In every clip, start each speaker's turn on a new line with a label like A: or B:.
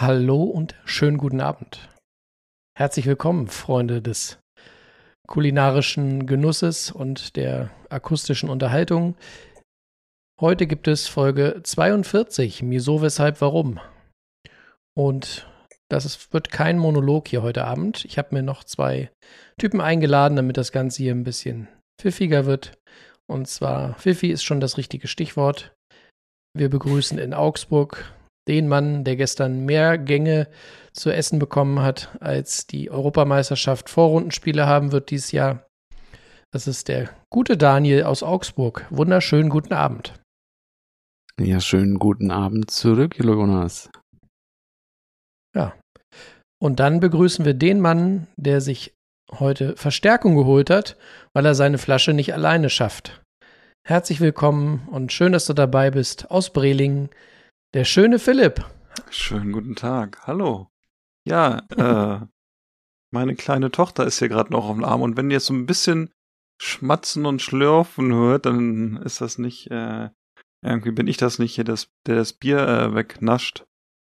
A: Hallo und schönen guten Abend. Herzlich willkommen, Freunde des kulinarischen Genusses und der akustischen Unterhaltung. Heute gibt es Folge 42, Wieso, Weshalb, Warum. Und das ist, wird kein Monolog hier heute Abend. Ich habe mir noch zwei Typen eingeladen, damit das Ganze hier ein bisschen pfiffiger wird. Und zwar, Pfiffi ist schon das richtige Stichwort. Wir begrüßen in Augsburg den Mann, der gestern mehr Gänge zu essen bekommen hat, als die Europameisterschaft Vorrundenspiele haben wird dieses Jahr. Das ist der gute Daniel aus Augsburg. Wunderschönen guten Abend.
B: Ja, schönen guten Abend zurück, Jonas.
A: Ja. Und dann begrüßen wir den Mann, der sich heute Verstärkung geholt hat, weil er seine Flasche nicht alleine schafft. Herzlich willkommen und schön, dass du dabei bist aus Brelingen, der schöne Philipp.
C: Schönen guten Tag. Hallo. Ja, äh, meine kleine Tochter ist hier gerade noch auf dem Arm und wenn ihr so ein bisschen schmatzen und schlürfen hört, dann ist das nicht, äh, irgendwie bin ich das nicht hier, das, der das Bier äh, wegnascht,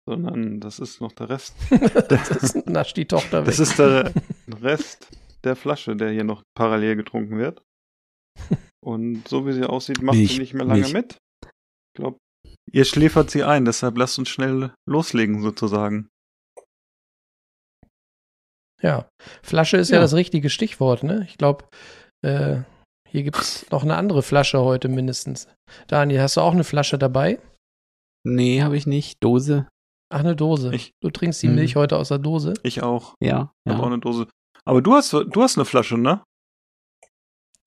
C: sondern das ist noch der Rest.
A: das ist, nascht die Tochter weg.
C: Das ist der Rest der Flasche, der hier noch parallel getrunken wird. Und so wie sie aussieht, macht
B: Milch,
C: sie nicht mehr lange
B: Milch.
C: mit. Ich glaube, ihr schläfert sie ein, deshalb lasst uns schnell loslegen sozusagen.
A: Ja, Flasche ist ja,
B: Ja.
A: das richtige Stichwort, ne? Ich glaube, äh, hier gibt es noch eine andere Flasche heute mindestens. Daniel, hast du auch eine Flasche dabei?
B: Nee, habe ich nicht. Dose.
A: Ach, eine Dose.
C: Ich-
A: du trinkst die
B: Hm.
A: Milch heute aus der Dose?
C: Ich auch.
B: Ja.
C: Ich habe auch
B: ja.
C: eine Dose. Aber du hast, du hast eine Flasche, ne?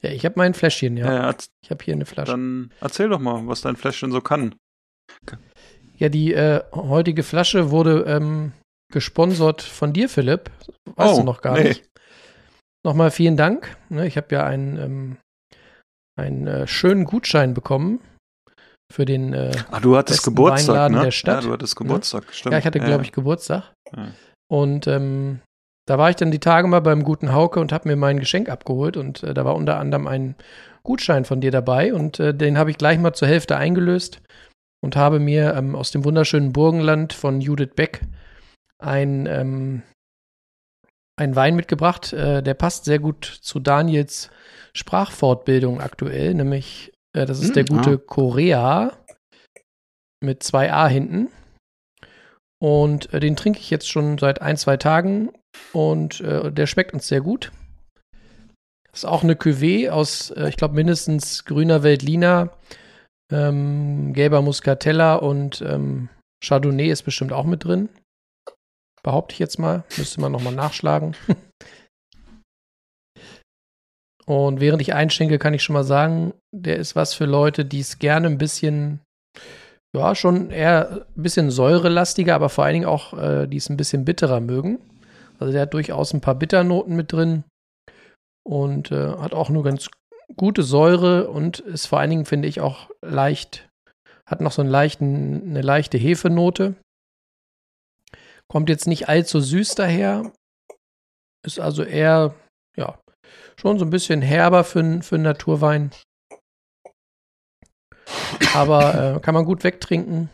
A: Ja, ich habe mein Fläschchen, ja.
C: ja erz-
A: Ich habe hier eine Flasche.
C: dann erzähl doch mal, was dein Fläschchen so kann.
A: Ja, die äh, heutige Flasche wurde ähm, gesponsert von dir, Philipp. Weißt
C: Oh,
A: du noch gar
C: nee.
A: nicht. Nochmal vielen Dank. Ne, ich habe ja einen, ähm, einen äh, schönen Gutschein bekommen für den. Äh,
C: Ah, du hattest Geburtstag,
A: Weinladen
C: ne?
A: der Stadt.
C: Ja, du hattest Geburtstag, stimmt.
A: ja, ich hatte, glaube ich, Geburtstag.
C: Ja.
A: Und ähm, da war ich dann die Tage mal beim guten Hauke und habe mir mein Geschenk abgeholt. Und äh, da war unter anderem ein Gutschein von dir dabei. Und äh, den habe ich gleich mal zur Hälfte eingelöst und habe mir ähm, aus dem wunderschönen Burgenland von Judith Beck ein, ähm, ein Wein mitgebracht. Äh, der passt sehr gut zu Daniels Sprachfortbildung aktuell, nämlich äh, das ist
B: Hm,
A: der gute
B: ah.
A: Korea mit zwei A hinten. Und äh, den trinke ich jetzt schon seit ein, zwei Tagen und äh, der schmeckt uns sehr gut. Das ist auch eine Cuvée aus, äh, ich glaube, mindestens grüner Veltliner, ähm, gelber Muscatella und ähm, Chardonnay ist bestimmt auch mit drin. Behaupte ich jetzt mal. Müsste man nochmal nachschlagen. und während ich einschenke, kann ich schon mal sagen, der ist was für Leute, die es gerne ein bisschen, ja, schon eher ein bisschen säurelastiger, aber vor allen Dingen auch, äh, die es ein bisschen bitterer mögen. Also der hat durchaus ein paar Bitternoten mit drin und äh, hat auch nur ganz gute Säure und ist vor allen Dingen, finde ich, auch leicht, hat noch so einen leichten, eine leichte Hefenote. Kommt jetzt nicht allzu süß daher. Ist also eher, ja, schon so ein bisschen herber für, für einen Naturwein. Aber äh, kann man gut wegtrinken.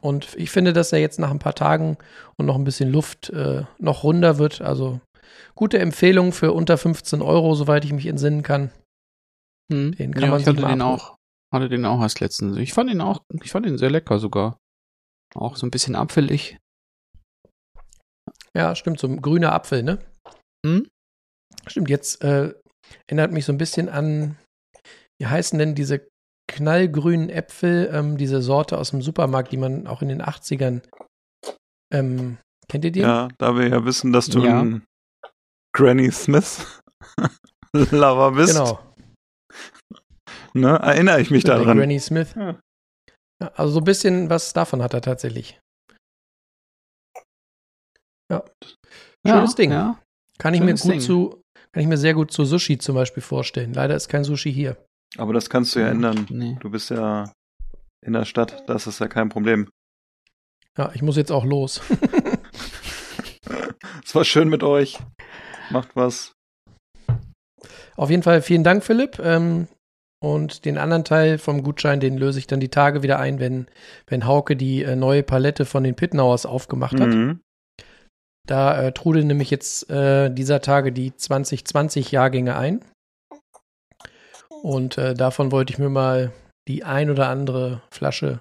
A: Und ich finde, dass er jetzt nach ein paar Tagen und noch ein bisschen Luft äh, noch runder wird. Also gute Empfehlung für unter 15 Euro, soweit ich mich entsinnen kann.
B: Hm.
A: Den kann
B: ja,
A: man
B: ich hatte den auch. Hatte den auch erst letztens. Ich fand ihn auch, ich fand ihn sehr lecker sogar. Auch so ein bisschen apfelig.
A: Ja, stimmt, so ein grüner Apfel, ne?
B: Hm?
A: Stimmt, jetzt äh, erinnert mich so ein bisschen an, wie heißen denn diese knallgrünen Äpfel, ähm, diese Sorte aus dem Supermarkt, die man auch in den 80ern, ähm, kennt ihr die?
C: Ja, da wir ja wissen, dass du
B: Ja.
C: ein Granny Smith Lover bist,
A: Genau,
C: ne, erinnere ich mich
A: der
C: daran.
A: Granny Smith.
C: Ja.
A: Ja, also so ein bisschen was davon hat er tatsächlich. Schönes Ding.
B: Ja.
A: Kann ich mir
B: Schönes
A: gut
B: Ding.
A: zu, kann ich mir sehr gut zu Sushi zum Beispiel vorstellen. Leider ist kein Sushi hier.
C: Aber das kannst du ja ändern.
B: Nee.
C: Du bist ja in der Stadt, das ist ja kein Problem.
A: Ja, ich muss jetzt auch los.
C: Es war schön mit euch. Macht was.
A: Auf jeden Fall vielen Dank, Philipp. Ähm, und den anderen Teil vom Gutschein, den löse ich dann die Tage wieder ein, wenn, wenn Hauke die äh, neue Palette von den Pittenauers aufgemacht hat.
C: Mhm.
A: Da äh, trudeln nämlich jetzt äh, dieser Tage die 2020-Jahrgänge ein. Und äh, davon wollte ich mir mal die ein oder andere Flasche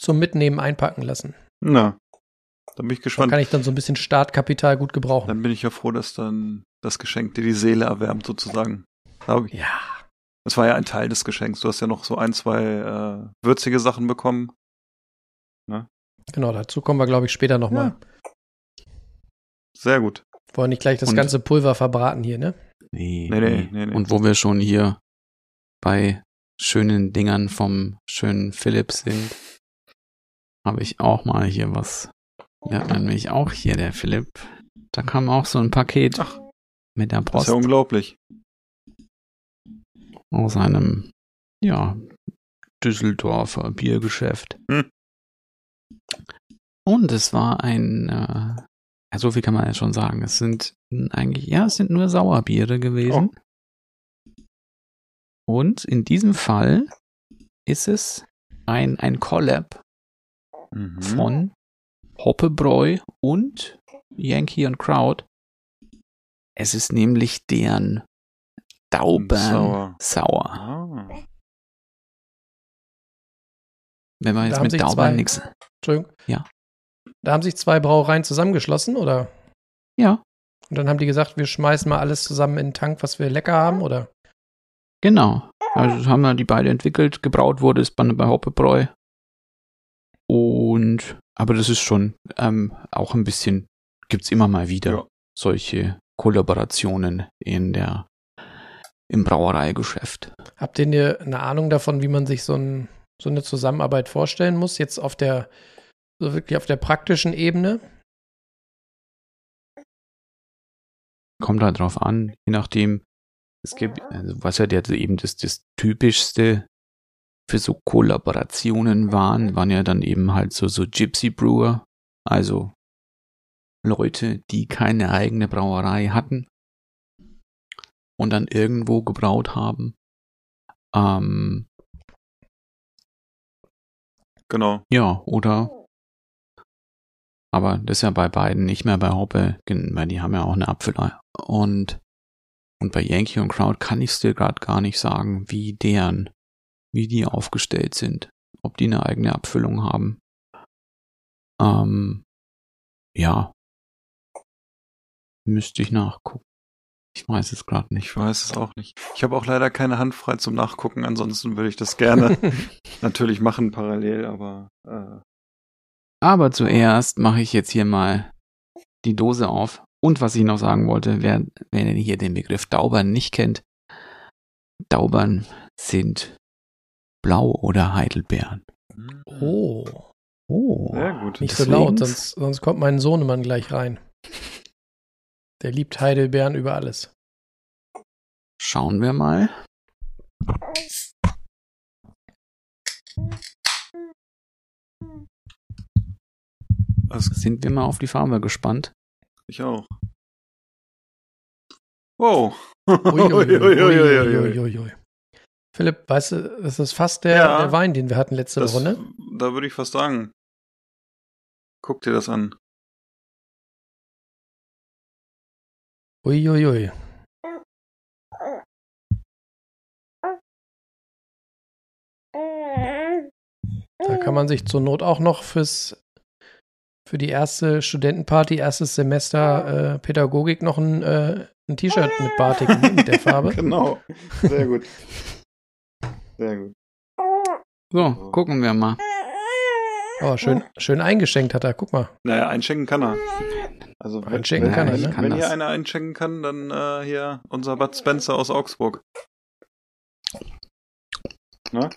A: zum Mitnehmen einpacken lassen.
C: Na, da bin ich
A: Da
C: gespannt.
A: kann ich dann so ein bisschen Startkapital gut gebrauchen.
C: Dann bin ich ja froh, dass dann das Geschenk dir die Seele erwärmt, sozusagen. Da ich-
A: Ja.
C: Das war ja ein Teil des Geschenks. Du hast ja noch so ein, zwei äh, würzige Sachen bekommen.
A: Genau, dazu kommen wir, glaube ich, später nochmal.
C: Sehr gut.
A: Wollen nicht gleich das
B: Und-
A: ganze Pulver verbraten hier, ne?
B: Nee,
C: Nee, nee, nee, nee.
B: Und wo wir schon hier bei schönen Dingern vom schönen Philipp sind, habe ich auch mal hier was. Hat nämlich auch hier, der Philipp. Da kam auch so ein Paket
C: Ach.
B: mit der
C: Das ist
B: Post
C: ja unglaublich.
B: Aus einem, ja, Düsseldorfer Biergeschäft.
C: Hm.
B: Und es war ein, äh, ja, so viel kann man ja schon sagen. Es sind eigentlich, ja, es sind nur Sauerbiere gewesen. Und in diesem Fall ist es ein, ein Collab
C: Mhm.
B: von Hoppebräu und Yankee und Crowd. Es ist nämlich deren Daubern
C: Sauer.
B: Sauer.
C: Ah.
B: Wenn man
A: Da
B: jetzt
A: haben
B: mit Daubern nichts.
A: Entschuldigung.
B: Ja.
A: Da haben sich zwei Brauereien zusammengeschlossen, oder?
B: Ja,
A: Und dann haben die gesagt, wir schmeißen mal alles zusammen in den Tank, was wir lecker haben, oder?
B: genau. Also haben wir die beide entwickelt. Gebraut wurde es bei, bei Hoppebräu. Und, aber das ist schon ähm, auch ein bisschen, gibt's immer mal wieder
C: Ja.
B: solche Kollaborationen in der, im Brauereigeschäft.
A: Habt ihr eine, Ahnung davon, wie man sich so, ein, so eine Zusammenarbeit vorstellen muss? Jetzt auf der, so wirklich auf der praktischen Ebene?
B: kommt halt drauf an, je nachdem, es gibt, also was ja der, eben das, das typischste für so Kollaborationen waren, waren ja dann eben halt so, so Gypsy Brewer, also Leute, die keine eigene Brauerei hatten und dann irgendwo gebraut haben. Ähm,
C: Genau.
B: ja, oder aber das ist ja bei beiden nicht mehr bei Hoppe, weil die haben ja auch eine Apfelei. Und, und bei Yankee und Crowd kann ich es dir gerade gar nicht sagen, wie deren, wie die aufgestellt sind. Ob die eine eigene Abfüllung haben. Ähm, ja. Müsste ich nachgucken. Ich weiß es gerade nicht.
C: Ich weiß es auch nicht. Ich habe auch leider keine Hand frei zum Nachgucken, ansonsten würde ich das gerne natürlich machen parallel, aber äh,
B: Aber zuerst mache ich jetzt hier mal die Dose auf. Und was ich noch sagen wollte, wer, wer denn hier den Begriff Daubern nicht kennt, Daubern sind Blau- oder Heidelbeeren.
A: Oh,
B: Oh.
C: sehr gut.
A: nicht so
B: Deswegen-
A: laut, sonst, sonst kommt mein Sohnemann gleich rein. Der liebt Heidelbeeren über alles.
B: Schauen wir mal.
C: Das,
B: Sind wir mal auf die Farbe gespannt.
C: ich auch. Wow.
A: Philipp, weißt du, das ist fast der,
C: Ja.
A: der Wein, den wir hatten letzte
C: Das,
A: Woche, ne?
C: da würde ich fast sagen. Guck dir das an.
A: Uiuiui. Da kann man sich zur Not auch noch fürs für die erste Studentenparty, erstes Semester äh, Pädagogik noch ein, äh, ein T-Shirt mit Batik mit der Farbe.
C: Genau. Sehr gut. Sehr gut.
B: So, gucken wir mal.
A: Oh, schön, schön eingeschenkt hat er. Guck mal.
C: Naja, einschenken kann er. Also wenn,
A: Einschenken
C: wenn,
A: kann
C: wenn,
A: ne?
B: Kann
C: wenn hier einer einschenken kann, dann äh, hier unser Bud Spencer aus Augsburg. Ne?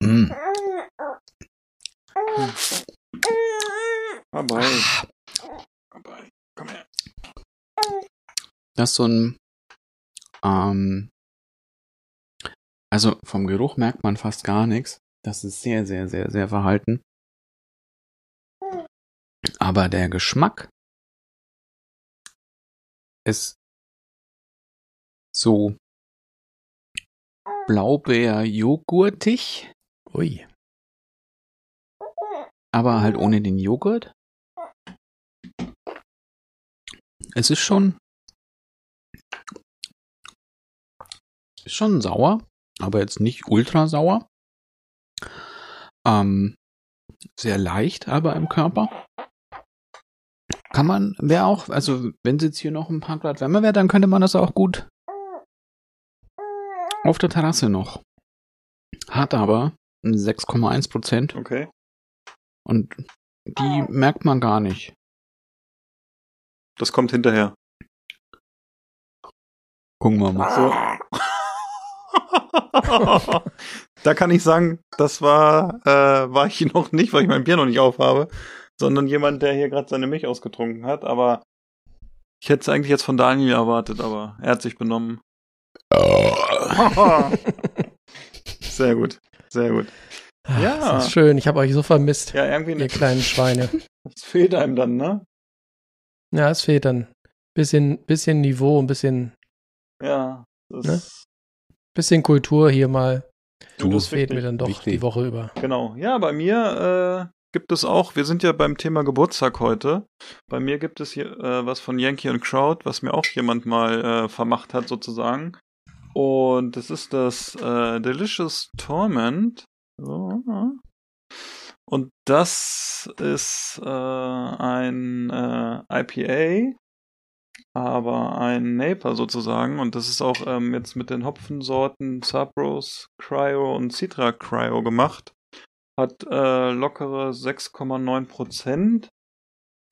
B: Mm.
C: Dabei. Dabei. Komm her.
B: Das ist so ein, ähm, also vom Geruch merkt man fast gar nichts. Das ist sehr, sehr, sehr, sehr verhalten. Aber der Geschmack ist so Blaubeer-Joghurtig,
A: Ui.
B: aber halt ohne den Joghurt. Es ist schon ist schon sauer, aber jetzt nicht ultra sauer. Ähm, sehr leicht, aber im Körper. Kann man, wäre auch, also wenn es jetzt hier noch ein paar Grad wärmer wäre, dann könnte man das auch gut auf der Terrasse noch. Hat aber 6,1 Prozent
C: Okay.
B: und die merkt man gar nicht.
C: Das kommt hinterher.
B: Gucken wir mal.
C: So. da kann ich sagen, das war, äh, war ich noch nicht, weil ich mein Bier noch nicht aufhabe, sondern jemand, der hier gerade seine Milch ausgetrunken hat. Aber ich hätte es eigentlich jetzt von Daniel erwartet, aber er hat sich benommen. sehr gut, sehr gut.
A: Ach,
C: Ja.
A: Das ist schön. Ich habe euch so vermisst,
C: Ja, irgendwie
A: ihr
C: ne,
A: kleinen Schweine.
C: das fehlt einem dann, ne?
A: Ja, es fehlt dann. Bisschen, bisschen Niveau, ein bisschen,
C: Ja. Das
A: Ne? bisschen Kultur hier mal.
C: Du,
A: Das fehlt mir
C: wichtig.
A: dann doch
B: Wichtig.
A: die Woche über.
C: Genau. Ja, bei mir äh, gibt es auch, wir sind ja beim Thema Geburtstag heute. Bei mir gibt es hier äh, was von Yankee und Crowd, was mir auch jemand mal äh, vermacht hat, sozusagen. Und das ist das äh, Delicious Torment. So. Und das ist äh, ein äh, IPA, aber ein Naper sozusagen. Und das ist auch ähm, jetzt mit den Hopfensorten Sabros Cryo und Citra Cryo gemacht. Hat äh, lockere 6,9 Prozent.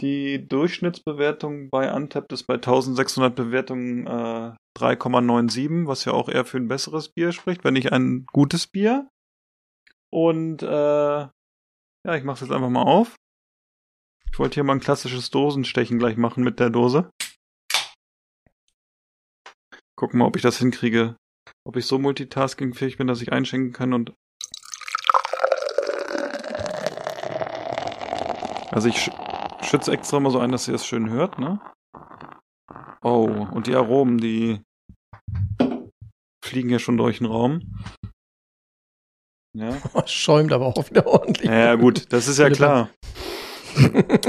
C: Die Durchschnittsbewertung bei Untapped ist bei 1600 Bewertungen äh, 3,97, was ja auch eher für ein besseres Bier spricht, wenn nicht ein gutes Bier. Und äh, ja, ich mache jetzt einfach mal auf. Ich wollte hier mal ein klassisches Dosenstechen gleich machen mit der Dose. Gucken mal, ob ich das hinkriege. Ob ich so multitaskingfähig bin, dass ich einschenken kann und. Also ich sch schütze extra mal so ein, dass ihr es schön hört, ne? Oh, und die Aromen, die fliegen ja schon durch den Raum. Ja.
A: Oh, schäumt aber auch wieder ordentlich.
C: Ja, gut, das ist ja klar.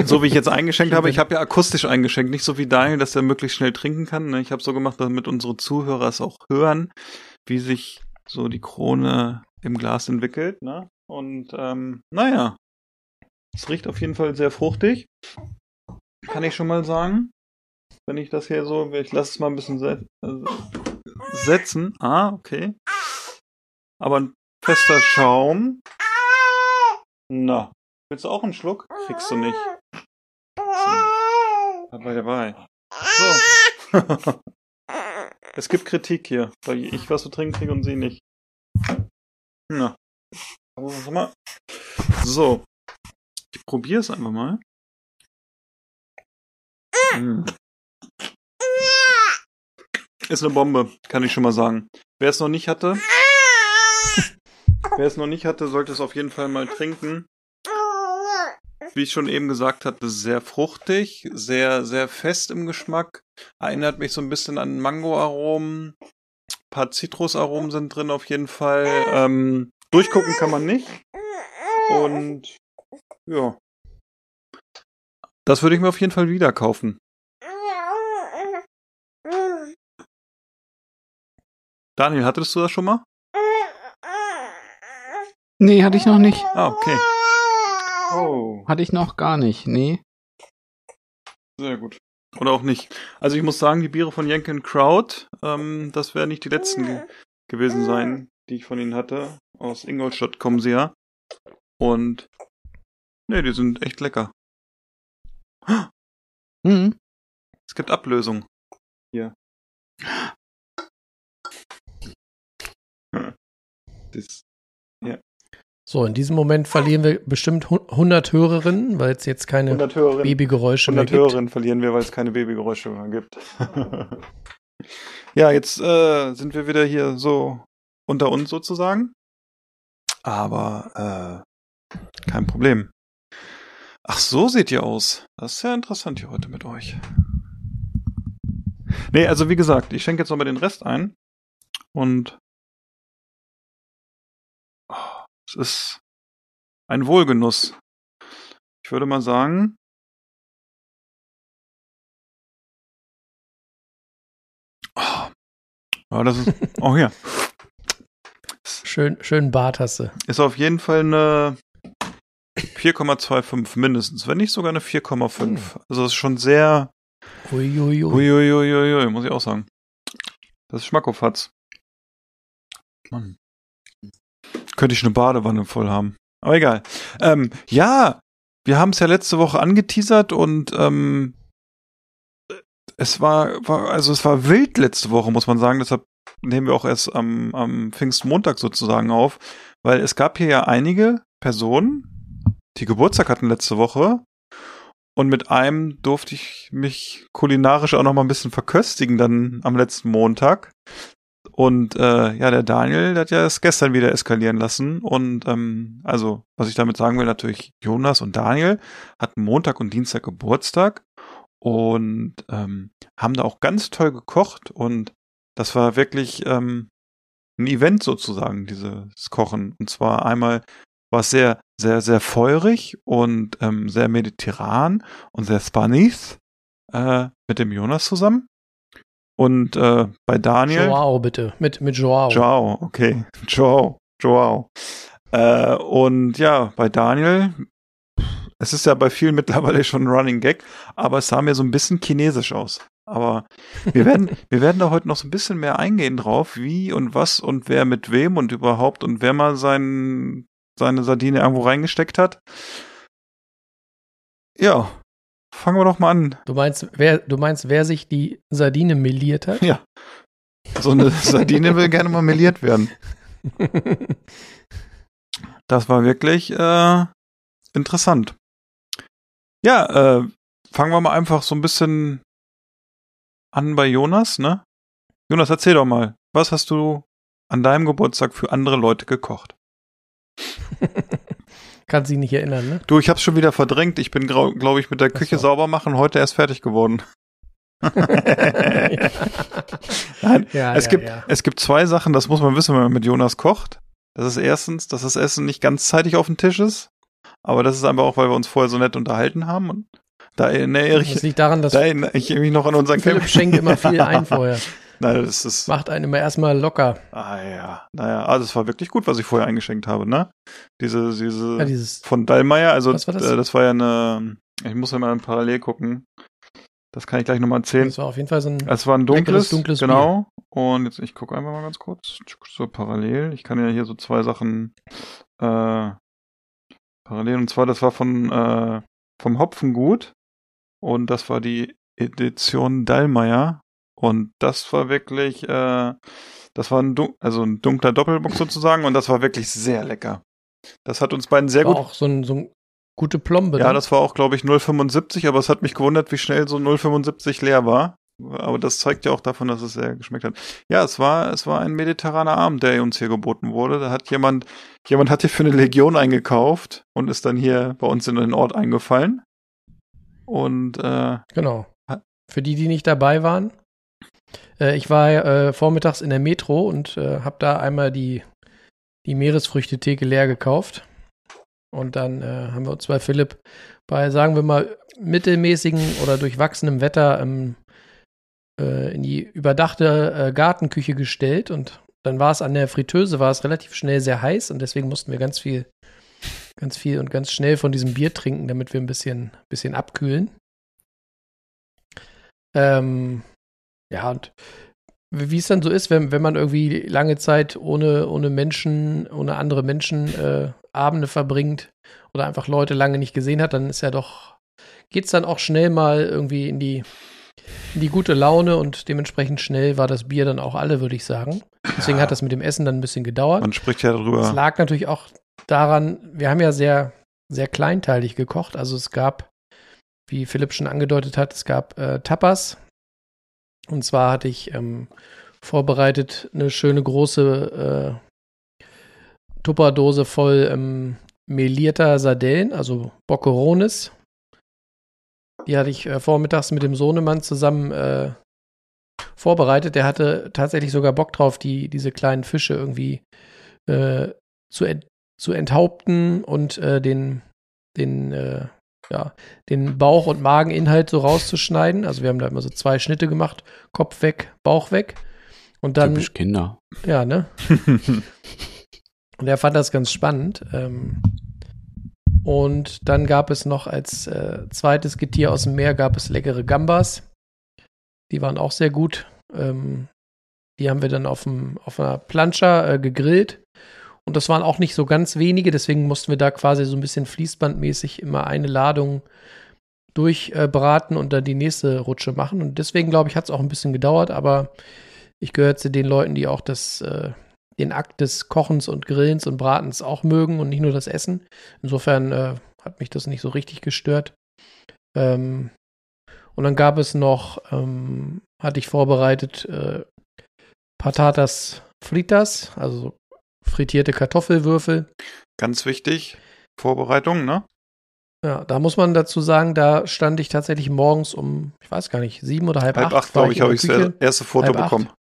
C: so wie ich jetzt eingeschenkt habe, ich habe ja akustisch eingeschenkt, nicht so wie Daniel, dass er möglichst schnell trinken kann. ne? Ich habe so gemacht, damit unsere Zuhörer es auch hören, wie sich so die Krone im Glas entwickelt. Ne? Und ähm, naja, es riecht auf jeden Fall sehr fruchtig. Kann ich schon mal sagen. Wenn ich das hier so, ich lasse es mal ein bisschen se äh, setzen. Ah, okay. Aber ein fester Schaum. Na, willst du auch einen Schluck? Kriegst du nicht. So. Dabei, dabei. So. es gibt Kritik hier, weil ich was zu trinken kriege und sie nicht. Na. Aber was mal. So. Ich probiere es einfach mal. Mm. Ist eine Bombe, kann ich schon mal sagen. Wer es noch nicht hatte, wer es noch nicht hatte, sollte es auf jeden Fall mal trinken. Wie ich schon eben gesagt hatte, sehr fruchtig, sehr, sehr fest im Geschmack. Erinnert mich so ein bisschen an Mangoaromen. Ein paar Zitrusaromen sind drin auf jeden Fall. Ähm, durchgucken kann man nicht. Und ja. Das würde ich mir auf jeden Fall wieder kaufen. Daniel, hattest du das schon mal?
B: Nee, hatte ich noch nicht.
C: Ah, okay. Oh,
B: Hatte ich noch gar nicht. Nee.
C: sehr gut. Oder auch nicht. Also ich muss sagen, die Biere von Jenkin Crowd, ähm, das werden nicht die letzten ge gewesen sein, die ich von ihnen hatte. Aus Ingolstadt kommen sie ja. Und nee, die sind echt lecker.
B: Mhm.
C: Es gibt Ablösung. Hier. Das, ja.
A: So, in diesem Moment verlieren wir bestimmt hu- 100 Hörerinnen, weil es jetzt keine
C: 100 Hörerinnen,
A: Babygeräusche mehr
C: 100
A: gibt.
C: Hörerinnen verlieren wir, weil es keine Babygeräusche mehr gibt. ja, jetzt äh, sind wir wieder hier so unter uns sozusagen. Aber äh, kein Problem. Ach, so seht ihr aus. Das ist ja interessant hier heute mit euch. Nee, also wie gesagt, ich schenke jetzt noch mal den Rest ein. Und oh, es ist ein Wohlgenuss. Ich würde mal sagen, oh, ja, das ist, oh ja,
A: Schön, schön Bart hast du.
C: ist auf jeden Fall eine 4,25 mindestens, wenn nicht sogar eine 4,5. Also das ist schon sehr,
A: Uiuiui.
C: Muss ich auch sagen. Das ist Schmackofatz. Mann. Könnte ich eine Badewanne voll haben. Aber egal. Ähm, ja, wir haben es ja letzte Woche angeteasert und ähm, es war, war, also es war wild letzte Woche, muss man sagen. Deshalb nehmen wir auch erst am, am Pfingstmontag sozusagen auf, weil es gab hier ja einige Personen, die Geburtstag hatten letzte Woche und mit einem durfte ich mich kulinarisch auch noch mal ein bisschen verköstigen dann am letzten Montag. Und äh, ja, der Daniel, der hat ja es gestern wieder eskalieren lassen. Und ähm, also, was ich damit sagen will, natürlich, Jonas und Daniel hatten Montag und Dienstag Geburtstag und ähm, haben da auch ganz toll gekocht. Und das war wirklich ähm, ein Event sozusagen, dieses Kochen. Und zwar einmal war es sehr, sehr, sehr feurig und ähm, sehr mediterran und sehr Spanish äh, mit dem Jonas zusammen. Und äh, bei Daniel.
A: Joao, bitte. Mit, mit Joao.
C: Joao, okay. Joao, Joao. Äh, und ja, bei Daniel, es ist ja bei vielen mittlerweile schon ein Running Gag, aber es sah mir so ein bisschen chinesisch aus. Aber wir werden, wir werden da heute noch so ein bisschen mehr eingehen drauf, wie und was und wer mit wem und überhaupt und wer mal sein, seine Sardine irgendwo reingesteckt hat. Ja, fangen wir doch mal an.
A: Du meinst, wer, du meinst, wer sich die Sardine meliert hat?
C: Ja. So eine Sardine will gerne mal meliert werden. Das war wirklich äh, interessant. Ja, äh, fangen wir mal einfach so ein bisschen an bei Jonas, ne? Jonas, erzähl doch mal, was hast du an deinem Geburtstag für andere Leute gekocht?
A: Kann sich nicht erinnern, ne?
C: Du, ich hab's schon wieder verdrängt. Ich bin, glaube ich, mit der Küche
A: so.
C: sauber machen heute erst fertig geworden. Nein,
A: Ja,
C: es
A: ja,
C: gibt
A: ja.
C: es gibt zwei Sachen, das muss man wissen, wenn man mit Jonas kocht. Das ist erstens, dass das Essen nicht ganzzeitig auf dem Tisch ist, aber das ist einfach auch, weil wir uns vorher so nett unterhalten haben und da erinnere
A: Das
C: ich,
A: liegt daran, dass
C: da erinnere ich mich noch an unseren
A: Philipp
C: Camp.
A: schenkt immer viel ein vorher.
C: Nein, das ist
A: Macht einen immer erstmal locker.
C: ah ja, naja, also es war wirklich gut, was ich vorher eingeschenkt habe, ne? Diese diese
A: Ja, dieses,
C: von Dallmayr, also
A: war das?
C: Äh, das war ja eine ich muss ja mal parallel gucken. Das kann ich gleich nochmal erzählen.
A: das war auf jeden Fall so ein.
C: Es war ein dunkles,
A: dunkles
C: genau. Und jetzt, ich gucke einfach mal ganz kurz. So parallel. Ich kann ja hier so zwei Sachen äh, parallel. Und zwar, das war von äh, vom Hopfengut. Und das war die Edition Dallmayr. Und das war wirklich, äh, das war ein, also ein dunkler Doppelbock sozusagen. Und das war wirklich sehr lecker. Das hat uns beiden sehr
A: war
C: gut
A: auch so ein, so ein gute Plombe.
C: ja,
A: ne?
C: das war auch, glaube ich, 0,75, aber es hat mich gewundert, wie schnell so 0,75 leer war. Aber das zeigt ja auch davon, dass es sehr geschmeckt hat. Ja, es war, es war ein mediterraner Abend, der uns hier geboten wurde. Da hat jemand, jemand hat hier für eine Legion eingekauft und ist dann hier bei uns in den Ort eingefallen. Und äh,
A: Genau. Für die, die nicht dabei waren. Äh, ich war äh, vormittags in der Metro und äh, habe da einmal die, die Meeresfrüchtetheke leer gekauft. Und dann äh, haben wir uns bei Philipp bei, sagen wir mal, mittelmäßigen oder durchwachsenem Wetter ähm, äh, in die überdachte äh, Gartenküche gestellt. Und dann war es an der Fritteuse, war es relativ schnell sehr heiß und deswegen mussten wir ganz viel, ganz viel und ganz schnell von diesem Bier trinken, damit wir ein bisschen, bisschen abkühlen. Ähm, ja, und wie es dann so ist, wenn, wenn man irgendwie lange Zeit ohne, ohne Menschen, ohne andere Menschen äh, Abende verbringt oder einfach Leute lange nicht gesehen hat, dann ist ja doch, geht es dann auch schnell mal irgendwie in die, in die gute Laune und dementsprechend schnell war das Bier dann auch alle, würde ich sagen. Deswegen
C: Ja.
A: hat das mit dem Essen dann ein bisschen gedauert.
C: man spricht ja
A: Es
C: darüber.
A: lag natürlich auch daran, wir haben ja sehr, sehr kleinteilig gekocht. Also es gab, wie Philipp schon angedeutet hat, es gab äh, Tapas. Und zwar hatte ich ähm, vorbereitet eine schöne große äh, Tupperdose voll ähm, melierter Sardellen, also Boccherones. Die hatte ich äh, vormittags mit dem Sohnemann zusammen äh, vorbereitet. Der hatte tatsächlich sogar Bock drauf, die, diese kleinen Fische irgendwie äh, zu, ent, zu enthaupten und äh, den, den, äh, ja, den Bauch- und Mageninhalt so rauszuschneiden. Also wir haben da immer so zwei Schnitte gemacht. Kopf weg, Bauch weg. Und dann.
B: Typisch Kinder.
A: Ja, ne? und er fand das ganz spannend. Ähm, und dann gab es noch als äh, zweites Getier aus dem Meer gab es leckere Gambas. Die waren auch sehr gut. Ähm, die haben wir dann auf, dem, auf einer Plancha äh, gegrillt. Und das waren auch nicht so ganz wenige, deswegen mussten wir da quasi so ein bisschen fließbandmäßig immer eine Ladung durchbraten äh, und dann die nächste Rutsche machen. Und deswegen, glaube ich, hat es auch ein bisschen gedauert, aber ich gehöre zu den Leuten, die auch das, äh, den Akt des Kochens und Grillens und Bratens auch mögen und nicht nur das Essen. Insofern äh, hat mich das nicht so richtig gestört. Ähm, und dann gab es noch, ähm, hatte ich vorbereitet, äh, Patatas fritas, also frittierte Kartoffelwürfel.
C: Ganz wichtig, Vorbereitung, ne?
A: Ja, da muss man dazu sagen, da stand ich tatsächlich morgens um, ich weiß gar nicht, sieben oder halb,
C: halb
A: acht.
C: acht, glaube ich, habe ich das erste Foto
A: halb
C: bekommen.
A: Acht.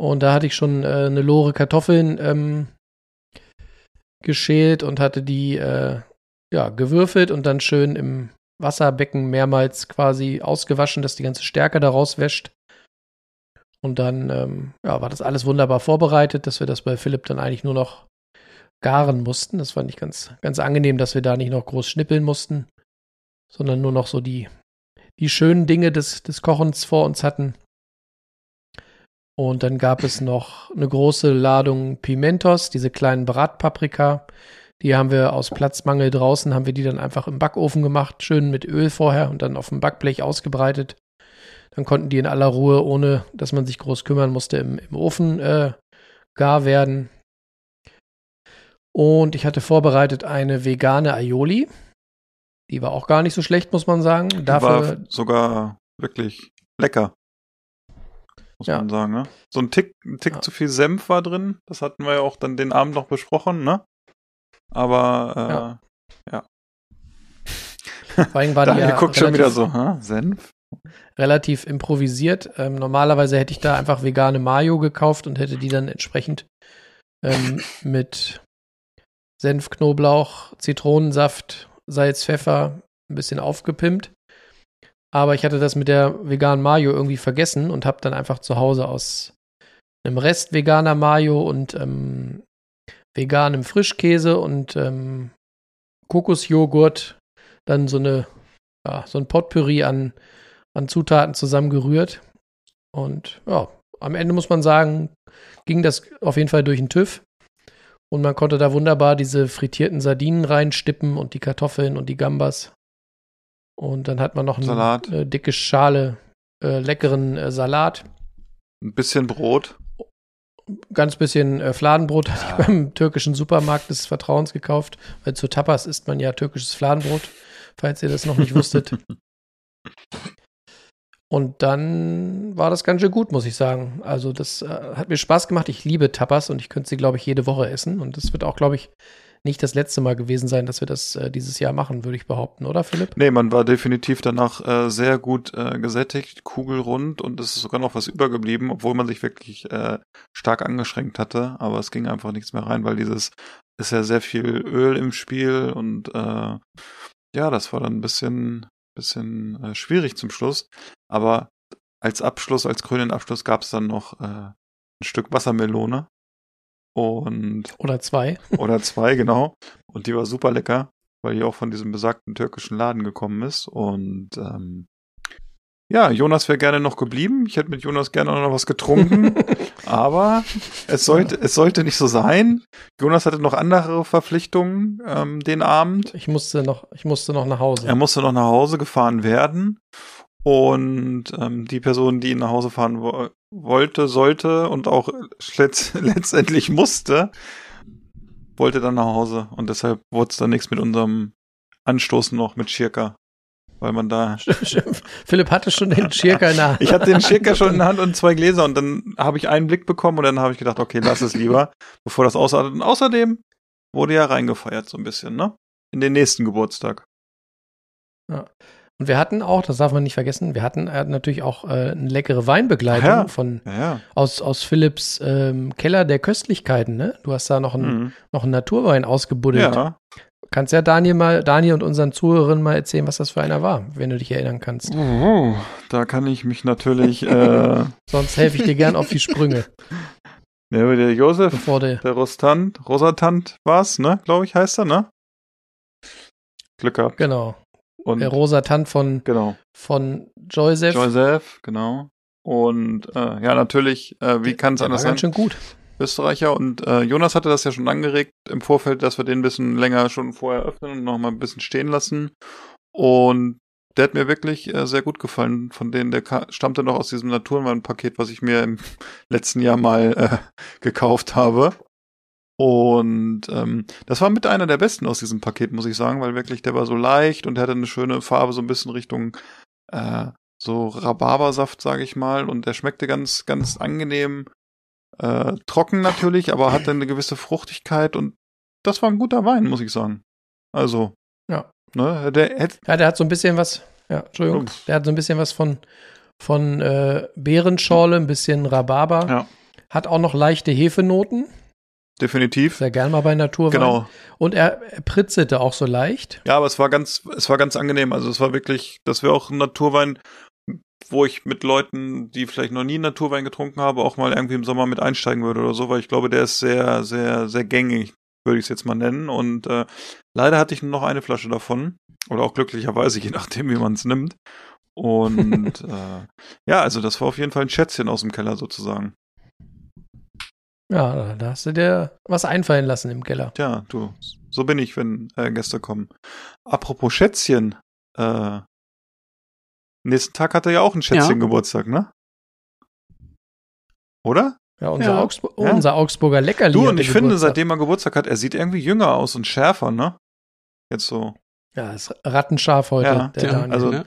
A: Und da hatte ich schon äh, eine Lore Kartoffeln ähm, geschält und hatte die äh, ja, gewürfelt und dann schön im Wasserbecken mehrmals quasi ausgewaschen, dass die ganze Stärke daraus wäscht. Und dann ähm, ja, war das alles wunderbar vorbereitet, dass wir das bei Philipp dann eigentlich nur noch garen mussten. Das fand ich ganz, ganz angenehm, dass wir da nicht noch groß schnippeln mussten, sondern nur noch so die, die schönen Dinge des, des Kochens vor uns hatten. Und dann gab es noch eine große Ladung Pimentos, diese kleinen Bratpaprika. Die haben wir aus Platzmangel draußen, haben wir die dann einfach im Backofen gemacht, schön mit Öl vorher und dann auf dem Backblech ausgebreitet. Dann konnten die in aller Ruhe, ohne dass man sich groß kümmern musste, im, im Ofen äh, gar werden. Und ich hatte vorbereitet eine vegane Aioli. Die war auch gar nicht so schlecht, muss man sagen.
C: Die
A: Dafür,
C: war sogar wirklich lecker. Muss
A: Ja.
C: man sagen, ne? So ein Tick, ein Tick
A: Ja.
C: zu viel Senf war drin. Das hatten wir ja auch dann den Abend noch besprochen, ne? Aber äh,
A: Ja. vor allem war die ja
C: guckt schon wieder so, hä? Senf?
A: Relativ improvisiert. Ähm, normalerweise hätte ich da einfach vegane Mayo gekauft und hätte die dann entsprechend ähm, mit Senf, Knoblauch, Zitronensaft, Salz, Pfeffer ein bisschen aufgepimpt. Aber ich hatte das mit der veganen Mayo irgendwie vergessen und habe dann einfach zu Hause aus einem Rest veganer Mayo und ähm, veganem Frischkäse und ähm, Kokosjoghurt dann so eine ja, so ein Potpourri an an Zutaten zusammengerührt. Und ja, am Ende muss man sagen, ging das auf jeden Fall durch den TÜV. Und man konnte da wunderbar diese frittierten Sardinen reinstippen und die Kartoffeln und die Gambas. Und dann hat man noch eine äh, dicke Schale äh, leckeren äh, Salat.
C: Ein bisschen Brot.
A: Ganz bisschen äh, Fladenbrot hatte
C: Ja.
A: ich beim türkischen Supermarkt des Vertrauens gekauft. Weil zu Tapas isst man ja türkisches Fladenbrot, falls ihr das noch nicht wusstet. Und dann war das ganz schön gut, muss ich sagen. Also das äh, hat mir Spaß gemacht. Ich liebe Tapas und ich könnte sie, glaube ich, jede Woche essen. Und das wird auch, glaube ich, nicht das letzte Mal gewesen sein, dass wir das äh, dieses Jahr machen, würde ich behaupten, oder Philipp?
C: Nee, man war definitiv danach äh, sehr gut äh, gesättigt, kugelrund und es ist sogar noch was übergeblieben, obwohl man sich wirklich äh, stark angeschränkt hatte. Aber es ging einfach nichts mehr rein, weil dieses ist ja sehr viel Öl im Spiel und äh, ja, das war dann ein bisschen, bisschen äh, schwierig zum Schluss. Aber als Abschluss, als grünen Abschluss gab es dann noch äh, ein Stück Wassermelone und
A: Oder zwei.
C: oder zwei, genau. Und die war super lecker, weil die auch von diesem besagten türkischen Laden gekommen ist. Und ähm, ja, Jonas wäre gerne noch geblieben. Ich hätte mit Jonas gerne noch was getrunken. aber es sollte, es sollte nicht so sein. Jonas hatte noch andere Verpflichtungen ähm, den Abend.
A: Ich musste noch, ich musste noch nach Hause.
C: Er musste noch nach Hause gefahren werden. Und ähm, die Person, die ihn nach Hause fahren wo wollte, sollte und auch letzt letztendlich musste, wollte dann nach Hause und deshalb wurde es dann nichts mit unserem Anstoßen noch mit Schirka. Weil man da.
A: Philipp hatte schon den Schirka in der Hand.
C: Ich hatte den Schirka schon in der Hand und zwei Gläser und dann habe ich einen Blick bekommen und dann habe ich gedacht, okay, lass es lieber, bevor das ausartet. Und außerdem wurde ja reingefeiert so ein bisschen, ne? In den nächsten Geburtstag.
A: Und wir hatten auch, das darf man nicht vergessen, wir hatten äh, natürlich auch äh, eine leckere Weinbegleitung
C: Ja.
A: von
C: Ja, ja.
A: aus, aus Philipps ähm, Keller der Köstlichkeiten, ne? Du hast da noch einen,
C: Mhm.
A: noch einen Naturwein ausgebuddelt.
C: Ja.
A: Kannst ja Daniel mal, Daniel und unseren Zuhörerinnen mal erzählen, was das für einer war, wenn du dich erinnern kannst.
C: Oh, da kann ich mich natürlich, äh,
A: Sonst helfe ich dir gern auf die Sprünge,
C: der, der Josef,
A: bevor du.
C: der Rostant, Rosatant war's, ne? Glaube ich, heißt er, ne? Glück gehabt.
A: Genau.
C: Und,
A: Der rosa Tant von,
C: genau.
A: von Joseph.
C: Joseph, genau. Und äh, ja, natürlich, äh, wie kann es
A: der
C: anders sein?
A: ganz schön gut.
C: Österreicher. Und äh, Jonas hatte das ja schon angeregt im Vorfeld, dass wir den ein bisschen länger schon vorher öffnen und noch mal ein bisschen stehen lassen. Und der hat mir wirklich äh, sehr gut gefallen. Von denen, der stammte noch aus diesem Naturwein-Paket, was ich mir im letzten Jahr mal äh, gekauft habe. Und ähm, das war mit einer der besten aus diesem Paket, muss ich sagen, weil wirklich der war so leicht und der hatte eine schöne Farbe, so ein bisschen Richtung äh, so Rhabarbersaft, sage ich mal. Und der schmeckte ganz, ganz angenehm. Äh, trocken natürlich, aber hatte eine gewisse Fruchtigkeit und das war ein guter Wein, muss ich sagen. Also,
A: Ja.
C: ne, der hätte,
A: Ja, der hat so ein bisschen was, ja, Entschuldigung,
C: Ups.
A: der hat so ein bisschen was von, von äh, Beerenschorle, ein bisschen Rhabarber.
C: Ja.
A: Hat auch noch leichte Hefenoten,
C: definitiv.
A: sehr gern mal bei Naturwein.
C: Genau.
A: Und er, er pritzelte auch so leicht.
C: Ja, aber es war ganz, es war ganz angenehm. Also es war wirklich, das wäre auch ein Naturwein, wo ich mit Leuten, die vielleicht noch nie Naturwein getrunken haben, auch mal irgendwie im Sommer mit einsteigen würde oder so, weil ich glaube, der ist sehr, sehr, sehr gängig, würde ich es jetzt mal nennen. Und äh, leider hatte ich nur noch eine Flasche davon. Oder auch glücklicherweise, je nachdem, wie man es nimmt. Und äh, ja, also das war auf jeden Fall ein Schätzchen aus dem Keller sozusagen.
A: Ja, da hast du dir was einfallen lassen im Keller.
C: Tja, du, so bin ich, wenn äh, Gäste kommen. Apropos Schätzchen, äh, nächsten Tag hat er ja auch ein Schätzchen
B: Ja.
C: Geburtstag, ne? Oder?
A: Ja, unser,
B: Ja.
A: Augsburg,
C: Ja.
A: unser Augsburger Leckerli.
C: Du, und ich finde,
A: Geburtstag.
C: seitdem er Geburtstag hat, er sieht irgendwie jünger aus und schärfer, ne? Jetzt so.
A: Ja, ist rattenscharf heute,
C: Ja,
A: der
B: ja,
A: Daniel.
C: also-
B: Ja.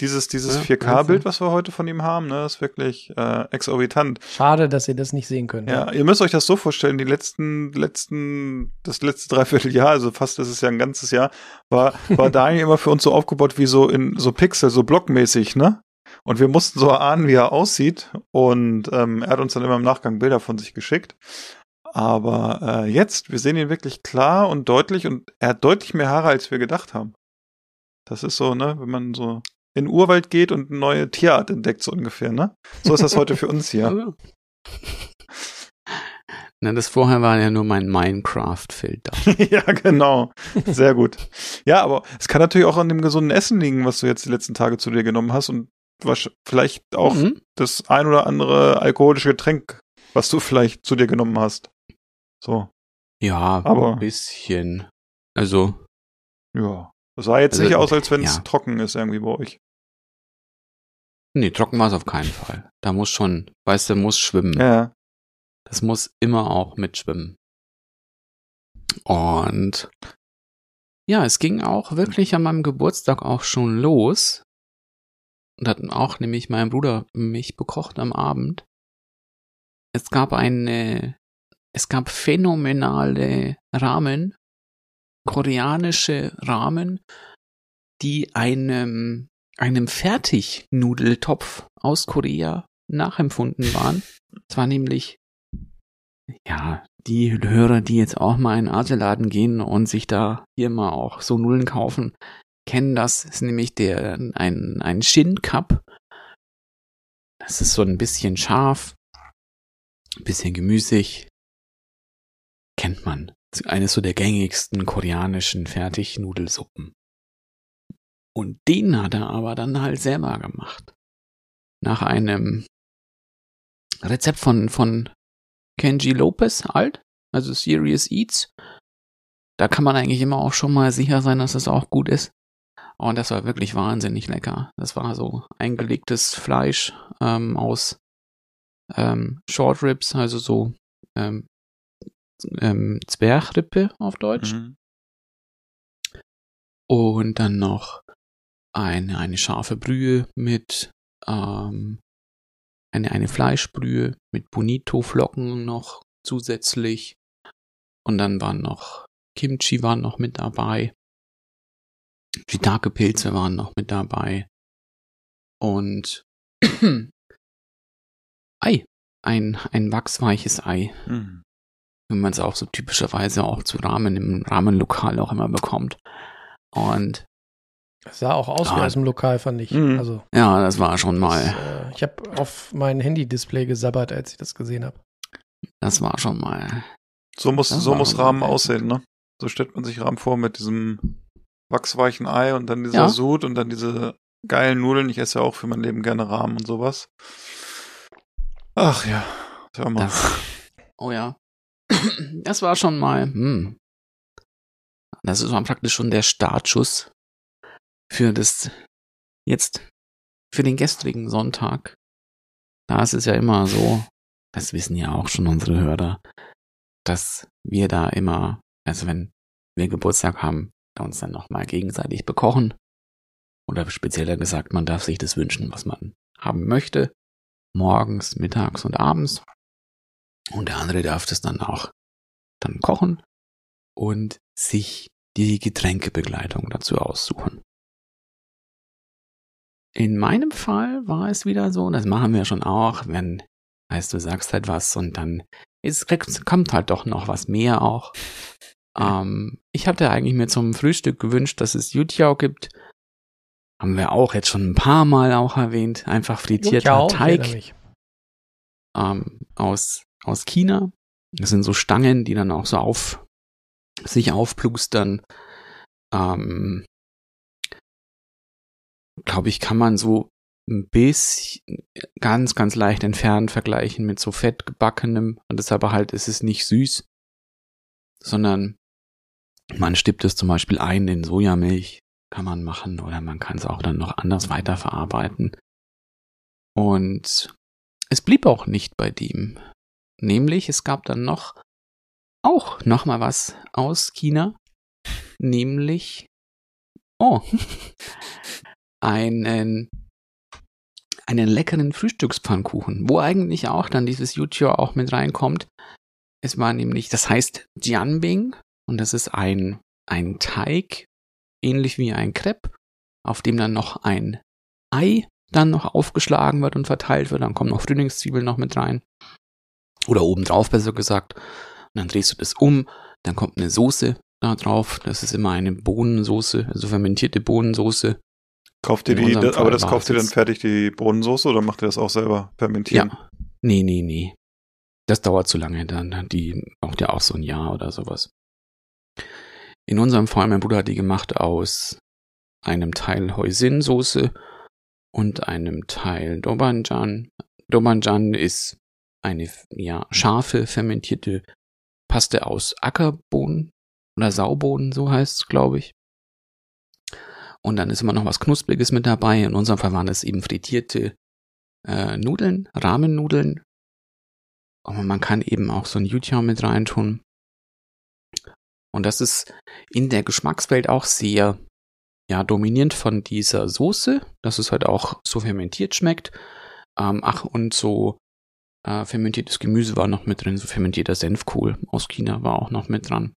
C: Dieses, dieses
B: Ja,
C: 4K-Bild, was wir heute von ihm haben, ne, ist wirklich äh, exorbitant.
A: Schade, dass ihr das nicht sehen könnt.
C: Ja, ihr müsst euch das so vorstellen, die letzten, letzten, das letzte Dreivierteljahr, also fast ist es ja ein ganzes Jahr, war, war Daniel immer für uns so aufgebaut wie so in so Pixel, so blockmäßig, ne? Und wir mussten so erahnen, wie er aussieht. Und ähm, er hat uns dann immer im Nachgang Bilder von sich geschickt. Aber äh, jetzt, wir sehen ihn wirklich klar und deutlich und er hat deutlich mehr Haare, als wir gedacht haben. Das ist so, ne, wenn man so in den Urwald geht und eine neue Tierart entdeckt, so ungefähr, ne? So ist das heute für uns hier.
B: Na, das vorher war ja nur mein Minecraft-Filter.
C: ja, genau. Sehr gut. Ja, aber es kann natürlich auch an dem gesunden Essen liegen, was du jetzt die letzten Tage zu dir genommen hast und wasch- vielleicht auch
B: Mhm.
C: das ein oder andere alkoholische Getränk, was du vielleicht zu dir genommen hast. So,
B: Ja,
C: Aber-
B: ein bisschen. Also,
C: ja. Das sah jetzt
B: Also,
C: nicht aus, als wenn es
B: ja.
C: trocken ist irgendwie bei euch.
B: nee, trocken war es auf keinen Fall. Da muss schon, weißt du, muss schwimmen.
C: Ja.
B: Das muss immer auch mitschwimmen. Und ja, es ging auch wirklich an meinem Geburtstag auch schon los. Und hat auch nämlich mein Bruder mich bekocht am Abend. Es gab eine, es gab phänomenale Ramen, koreanische Ramen, die einem, einem Fertignudeltopf aus Korea nachempfunden waren. Es war nämlich ja, die Hörer, die jetzt auch mal in einen gehen und sich da hier mal auch so Nullen kaufen, kennen das. Das ist nämlich der, ein, ein Shin Cup. Das ist so ein bisschen scharf, ein bisschen gemüsig. Kennt man. Das eines so der gängigsten koreanischen Fertignudelsuppen. Und den hat er aber dann halt selber gemacht. Nach einem Rezept von, von Kenji Lopez alt, also Serious Eats. Da kann man eigentlich immer auch schon mal sicher sein, dass es auch gut ist. Und das war wirklich wahnsinnig lecker. Das war so eingelegtes Fleisch ähm, aus ähm, Short Ribs, also so ähm, ähm, Zwerchrippe auf Deutsch.
C: Mhm.
B: Und dann noch eine, eine scharfe Brühe mit ähm, eine, eine Fleischbrühe mit Bonito-Flocken noch zusätzlich. Und dann waren noch Kimchi waren noch mit dabei. Shiitake-Pilze waren noch mit dabei. Und Ei. Ein, ein wachsweiches Ei.
C: Mhm.
B: Wenn man es auch so typischerweise auch zu Rahmen im Rahmenlokal auch immer bekommt. Und
A: Das sah auch aus wie
B: Ah.
A: aus dem Lokal, fand ich.
C: Mhm.
A: Also,
B: ja, das war schon
A: das,
B: mal,
A: äh, ich habe auf mein Handy-Display gesabbert, als ich das gesehen habe.
B: das war schon mal.
C: So muss,
B: Das
C: so muss Rahmen aussehen, ne? So stellt man sich Rahmen vor mit diesem wachsweichen Ei und dann dieser
B: Ja.
C: Sud und dann diese geilen Nudeln. Ich esse ja auch für mein Leben gerne Rahmen und sowas. Ach ja, sag mal.
B: Das, oh ja. Das war schon mal. Hm. Das ist praktisch schon der Startschuss für das jetzt für den gestrigen Sonntag. Da ist es ja immer so, das wissen ja auch schon unsere Hörer, dass wir da immer, also wenn wir Geburtstag haben, uns dann nochmal gegenseitig bekochen. Oder spezieller gesagt, man darf sich das wünschen, was man haben möchte. Morgens, mittags und abends. Und der andere darf das dann auch dann kochen und sich die Getränkebegleitung dazu aussuchen. In meinem Fall war es wieder so, das machen wir schon auch, wenn, heißt du sagst halt was und dann kriegt- kommt halt doch noch was mehr auch. Ähm, ich hatte eigentlich mir zum Frühstück gewünscht, dass es Yutiao gibt. Haben wir auch jetzt schon ein paar Mal auch erwähnt. Einfach frittierter Teig ähm, aus, aus China. Das sind so Stangen, die dann auch so auf sich aufplustern. Ähm, Glaube ich, kann man so ein bisschen ganz, ganz leicht entfernt vergleichen mit so fettgebackenem. Und deshalb halt ist es nicht süß, sondern man stippt es zum Beispiel ein in Sojamilch, kann man machen, oder man kann es auch dann noch anders weiterverarbeiten. Und es blieb auch nicht bei dem. Nämlich, es gab dann noch auch noch mal was aus China, nämlich oh einen einen leckeren Frühstückspfannkuchen, wo eigentlich auch dann dieses Yuchio auch mit reinkommt. Es war nämlich, das heißt Jianbing und das ist ein ein Teig ähnlich wie ein Crepe, auf dem dann noch ein Ei dann noch aufgeschlagen wird und verteilt wird, dann kommen noch Frühlingszwiebeln noch mit rein. Oder obendrauf besser gesagt. Und dann drehst du das um, dann kommt eine Soße da drauf. Das ist immer eine Bohnensoße, also fermentierte Bohnensoße.
C: Kauft ihr die,
B: unserem
C: aber das kauft ihr dann fertig, die Bohnensoße, oder macht ihr das auch selber fermentieren?
B: Ja. Nee, nee, nee. Das dauert zu lange dann. Die braucht ja auch so ein Jahr oder sowas. In unserem Fall, mein Bruder hat die gemacht aus einem Teil Hoisin-Soße und einem Teil Dobanjan. Dobanjan ist eine ja, scharfe, fermentierte Paste aus Ackerbohnen oder Saubohnen, so heißt es, glaube ich. Und dann ist immer noch was Knuspriges mit dabei. In unserem Fall waren es eben frittierte äh, Nudeln, Rahmennudeln. Aber man kann eben auch so ein Yutia mit reintun. Und das ist in der Geschmackswelt auch sehr ja, dominierend von dieser Soße, dass es halt auch so fermentiert schmeckt. Ähm, ach, und so äh, fermentiertes Gemüse war noch mit drin, so fermentierter Senfkohl aus China war auch noch mit dran.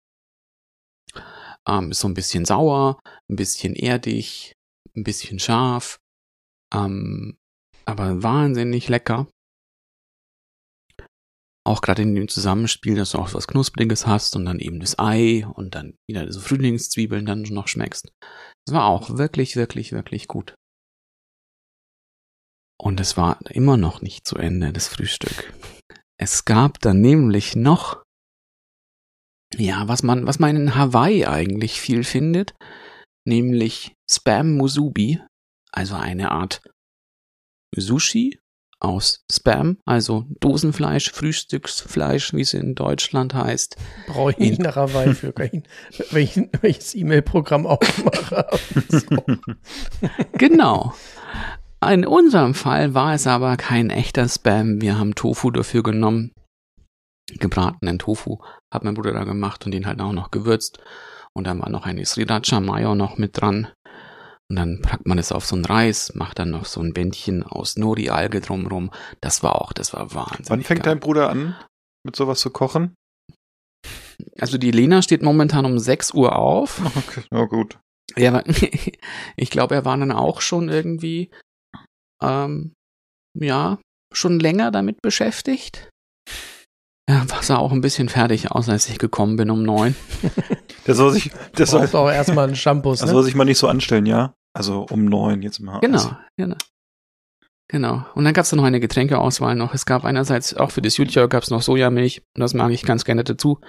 B: Ähm, ist so ein bisschen sauer, ein bisschen erdig, ein bisschen scharf, ähm, aber wahnsinnig lecker. Auch gerade in dem Zusammenspiel, dass du auch was Knuspriges hast und dann eben das Ei und dann wieder so Frühlingszwiebeln dann noch schmeckst. Das war auch wirklich, wirklich, wirklich gut. Und es war immer noch nicht zu Ende, das Frühstück. Es gab dann nämlich noch, ja, was man, was man in Hawaii eigentlich viel findet, nämlich Spam Musubi, also eine Art Sushi aus Spam, also Dosenfleisch, Frühstücksfleisch, wie es in Deutschland heißt.
A: Brauche ich nicht nach Hawaii für, kein, welchen, welches E-Mail-Programm aufmache. So.
B: Genau. In unserem Fall war es aber kein echter Spam. Wir haben Tofu dafür genommen. gebratenen Tofu hat mein Bruder da gemacht und den halt auch noch gewürzt. Und dann war noch eine Sriracha Mayo noch mit dran. Und dann packt man es auf so einen Reis, macht dann noch so ein Bändchen aus Nori-Alge drumrum. Das war auch, das war wahnsinnig.
C: Wann fängt
B: geil.
C: dein Bruder an, mit sowas zu kochen?
B: Also die Lena steht momentan um 6 Uhr auf.
C: Okay, na gut.
B: Ja, ich glaube, er war dann auch schon irgendwie, ähm, ja, schon länger damit beschäftigt. Ja, war sah auch ein bisschen fertig aus, als ich gekommen bin um neun.
C: Der soll sich, der soll,
A: auch erstmal einen Shampoo,
C: der
A: ne?
C: soll sich mal nicht so anstellen, ja? Also um neun jetzt mal.
B: Genau,
C: Also,
B: genau. Genau. Und dann gab es noch eine Getränkeauswahl noch. Es gab einerseits auch für das Jutja gab es noch Sojamilch. Und das mag ich ganz gerne dazu.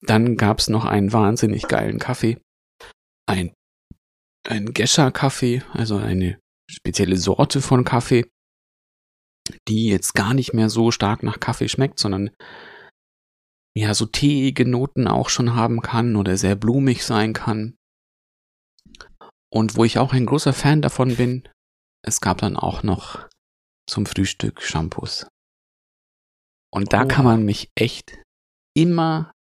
B: Dann gab es noch einen wahnsinnig geilen Kaffee. Ein, ein Gescher-Kaffee, also eine spezielle Sorte von Kaffee, die jetzt gar nicht mehr so stark nach Kaffee schmeckt, sondern ja, so teeige Noten auch schon haben kann oder sehr blumig sein kann. Und wo ich auch ein großer Fan davon bin, es gab dann auch noch zum Frühstück Shampoos. Und da
A: Oh.
B: kann man mich echt immer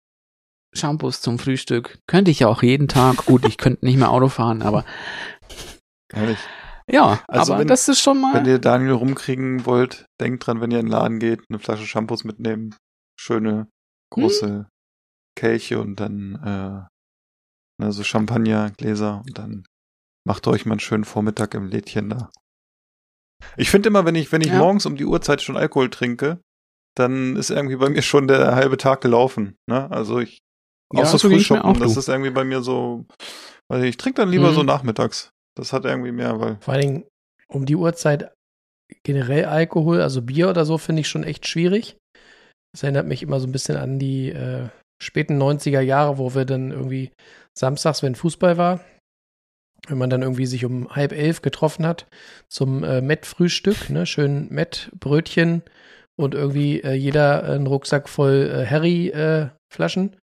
B: Shampoos zum Frühstück. Könnte ich ja auch jeden Tag. Gut, ich könnte nicht mehr Auto fahren, aber
C: Herrlich.
B: Ja,
C: Also
B: aber
C: wenn-
B: das ist schon mal.
C: Wenn ihr Daniel rumkriegen wollt, denkt dran, wenn ihr in den Laden geht, eine Flasche Shampoos mitnehmen. Schöne, große Kelche und dann äh, ne, so Champagnergläser und dann macht euch mal einen schönen Vormittag im Lädchen da. Ich finde immer, wenn ich, wenn ich
B: Ja.
C: morgens um die Uhrzeit schon Alkohol trinke, dann ist irgendwie bei mir schon der halbe Tag gelaufen. Ne? Also ich
B: Ja,
C: außer
B: so
C: Frühschoppen,
B: auch,
C: das ist irgendwie bei mir so, also ich trinke dann lieber
B: Mhm.
C: so nachmittags. Das hat irgendwie mehr, weil
A: Vor allen Dingen um die Uhrzeit generell Alkohol, also Bier oder so, finde ich schon echt schwierig. Das erinnert mich immer so ein bisschen an die äh, späten 90er Jahre, wo wir dann irgendwie samstags, wenn Fußball war, wenn man dann irgendwie sich um halb elf getroffen hat zum äh, Met-Frühstück, ne, schön Met-Brötchen und irgendwie äh, jeder einen Rucksack voll äh, Harry-Flaschen.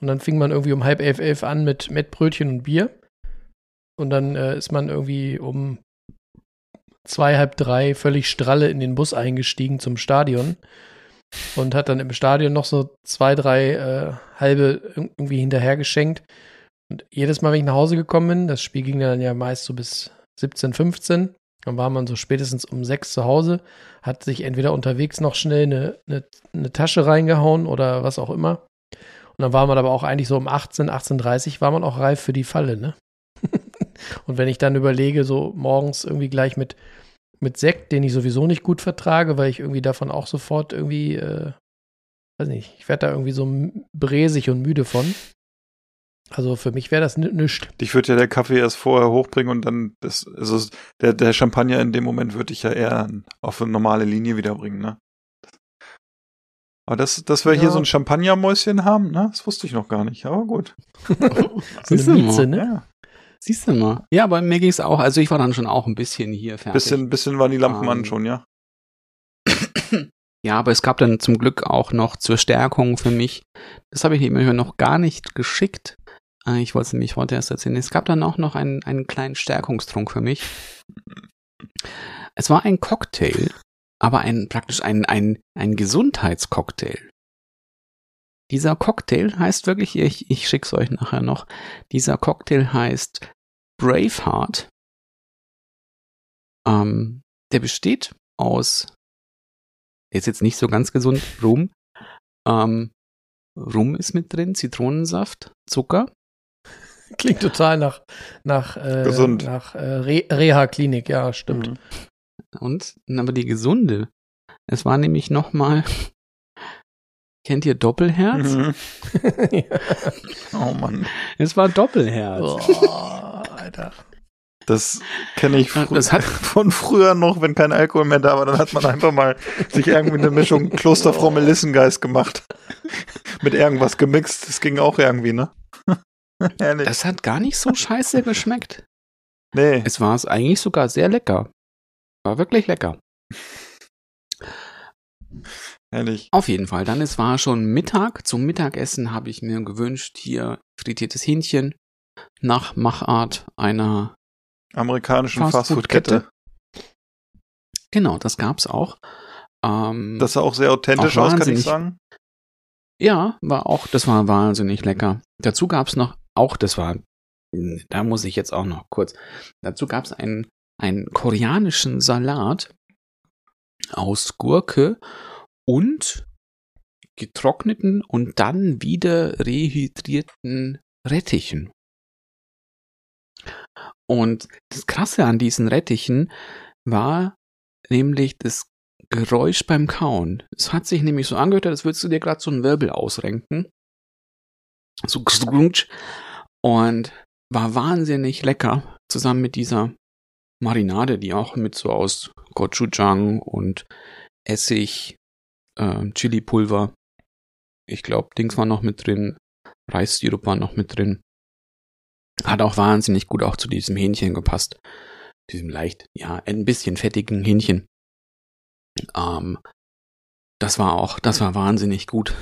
A: und dann fing man irgendwie um halb elf, elf an mit Met-Brötchen und Bier. Und dann äh, ist man irgendwie um zwei, halb drei völlig stralle in den Bus eingestiegen zum Stadion und hat dann im Stadion noch so zwei, drei äh, halbe ir- irgendwie hinterher geschenkt. Und jedes Mal, wenn ich nach Hause gekommen bin, das Spiel ging dann ja meist so bis 17, 15, dann war man so spätestens um sechs zu Hause, hat sich entweder unterwegs noch schnell eine, eine, eine Tasche reingehauen oder was auch immer. Und dann war man aber auch eigentlich so um 18, 18.30 war man auch reif für die Falle, ne? Und wenn ich dann überlege, so morgens irgendwie gleich mit, mit Sekt, den ich sowieso nicht gut vertrage, weil ich irgendwie davon auch sofort irgendwie, äh, weiß nicht, ich werde da irgendwie so bräsig und müde von. Also für mich wäre das nichts.
C: Dich würde ja der Kaffee erst vorher hochbringen und dann das, also der, der Champagner in dem Moment würde dich ja eher auf eine normale Linie wiederbringen, ne? Aber das, dass wir hier
A: Ja.
C: so ein Champagnermäuschen haben, ne? Das wusste ich noch gar nicht, aber gut.
A: So
B: Siehst
A: eine Mieze, ne?
C: Ja.
B: Siehst du mal. Ja, aber mir ging's auch. Also ich war dann schon auch ein bisschen hier fertig.
C: Bisschen, bisschen waren die Lampen
B: Ähm,
C: an schon, ja.
B: Ja, aber es gab dann zum Glück auch noch zur Stärkung für mich, das habe ich mir noch gar nicht geschickt. Äh, Ich wollte es nämlich heute erst erzählen. Es gab dann auch noch einen, einen kleinen Stärkungstrunk für mich. Es war ein Cocktail, aber ein praktisch ein, ein, ein Gesundheitscocktail. Dieser Cocktail heißt wirklich, ich, ich schick's euch nachher noch, dieser Cocktail heißt Braveheart. Ähm, der besteht aus der ist jetzt nicht so ganz gesund, Rum. Ähm, Rum ist mit drin, Zitronensaft, Zucker.
A: Klingt total nach, nach, äh,
C: Gesund.
A: nach äh, Re Reha-Klinik, ja, stimmt.
C: Mhm.
B: Und, aber die gesunde. Es war nämlich nochmal, kennt ihr Doppelherz?
C: Mhm.
A: ja.
C: Oh Mann.
B: Es war Doppelherz.
A: Boah, Alter.
C: Das kenne ich fr
B: das hat-
C: von früher noch, wenn kein Alkohol mehr da war, dann hat man einfach mal sich irgendwie eine Mischung Klosterfrau Melissengeist gemacht. Mit irgendwas gemixt. Das ging auch irgendwie, ne? Ehrlich.
B: Das hat gar nicht so scheiße geschmeckt.
C: nee.
B: Es war es eigentlich sogar sehr lecker. War wirklich lecker.
C: Ehrlich.
B: Auf jeden Fall. Dann es war schon Mittag. Zum Mittagessen habe ich mir gewünscht hier frittiertes Hähnchen nach Machart einer
C: Amerikanischen
B: Fastfood-Kette.
C: Fastfood-Kette.
B: Genau, das gab's auch. Ähm,
C: Das sah auch sehr authentisch
B: Auch
C: aus, kann ich sagen.
B: Ja, war auch, das war wahnsinnig lecker. Dazu gab's noch, auch das war, da muss ich jetzt auch noch kurz, dazu gab's einen, einen koreanischen Salat aus Gurke und getrockneten und dann wieder rehydrierten Rettichen. Und das Krasse an diesen Rettichen war nämlich das Geräusch beim Kauen. Es hat sich nämlich so angehört, als würdest du dir gerade so einen Wirbel ausrenken. So. Und war wahnsinnig lecker, zusammen mit dieser Marinade, die auch mit so aus Gochujang und Essig, äh, Chili-Pulver, ich glaube, Dings war noch mit drin, Reissirup war noch mit drin. Hat auch wahnsinnig gut auch zu diesem Hähnchen gepasst. Diesem leicht, ja, ein bisschen fettigen Hähnchen. Ähm, das war auch, das war wahnsinnig gut.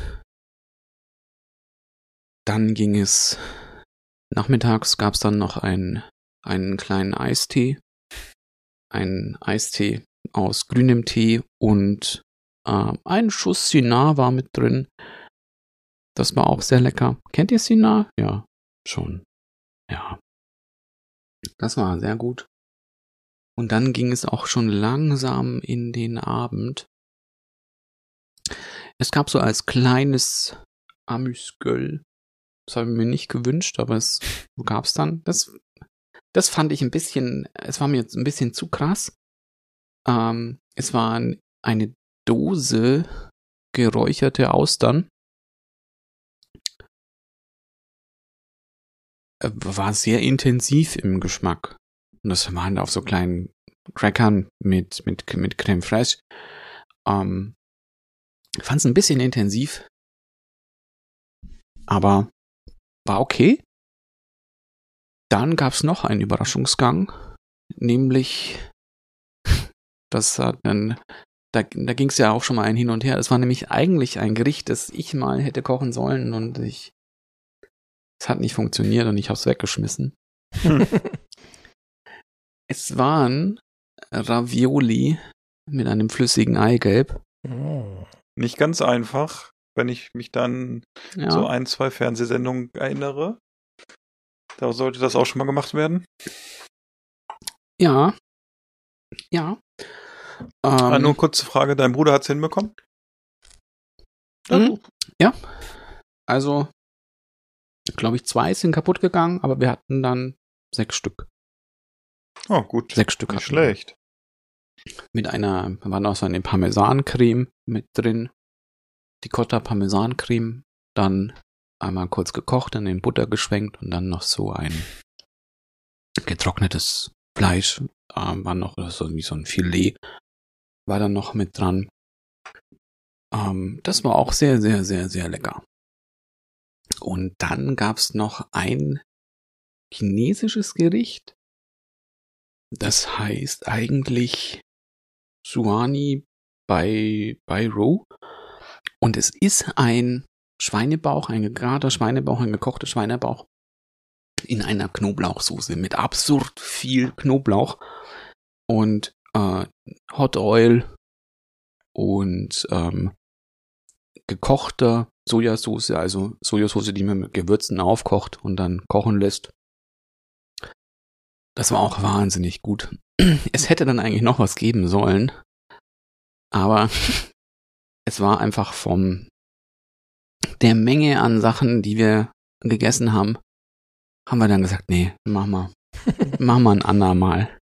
B: Dann ging es, nachmittags gab es dann noch ein, einen kleinen Eistee. Ein Eistee aus grünem Tee und äh, ein Schuss Sinar war mit drin. Das war auch sehr lecker. Kennt ihr Sinar? Ja, schon. Ja. Das war sehr gut. Und dann ging es auch schon langsam in den Abend. Es gab so als kleines Amüsgöl. Das habe ich mir nicht gewünscht, aber es gab es dann. Das, das fand ich ein bisschen, es war mir jetzt ein bisschen zu krass. Ähm, es war eine Dose geräucherte Austern. Äh, war sehr intensiv im Geschmack. Und das waren auf so kleinen Crackern mit, mit, mit Creme fraiche. Ähm, Fand es ein bisschen intensiv. Aber war okay. Dann gab es noch einen Überraschungsgang, nämlich das hat dann, da, da ging es ja auch schon mal ein Hin und Her. Das war nämlich eigentlich ein Gericht, das ich mal hätte kochen sollen und ich es hat nicht funktioniert und ich habe es weggeschmissen. es waren Ravioli mit einem flüssigen Eigelb.
C: Oh. Nicht ganz einfach, wenn ich mich dann ja. so ein, zwei Fernsehsendungen erinnere. Da sollte das auch schon mal gemacht werden.
B: Ja. Ja.
C: Ah, ähm, nur kurze Frage, dein Bruder hat es hinbekommen?
B: Mhm. Ja. Also, glaube ich, zwei sind kaputt gegangen, aber wir hatten dann sechs Stück.
C: Oh, gut.
B: Sechs Stück.
C: Nicht schlecht.
B: Mit einer, da war noch so eine Parmesancreme mit drin. Die Cotta Parmesancreme. Dann einmal kurz gekocht, dann in Butter geschwenkt und dann noch so ein getrocknetes Fleisch. Ähm, war noch so wie so ein Filet. War dann noch mit dran. Ähm, das war auch sehr, sehr, sehr, sehr lecker. Und dann gab's noch ein chinesisches Gericht. Das heißt eigentlich Suani bei, bei Row. Und es ist ein Schweinebauch, ein gegarter Schweinebauch, ein gekochter Schweinebauch in einer Knoblauchsoße mit absurd viel Knoblauch und äh, Hot Oil und ähm, gekochter Sojasauce, also Sojasauce, die man mit Gewürzen aufkocht und dann kochen lässt. Das war auch wahnsinnig gut. Es hätte dann eigentlich noch was geben sollen, aber es war einfach vom der Menge an Sachen, die wir gegessen haben, haben wir dann gesagt, nee, mach mal. mach mal ein andermal.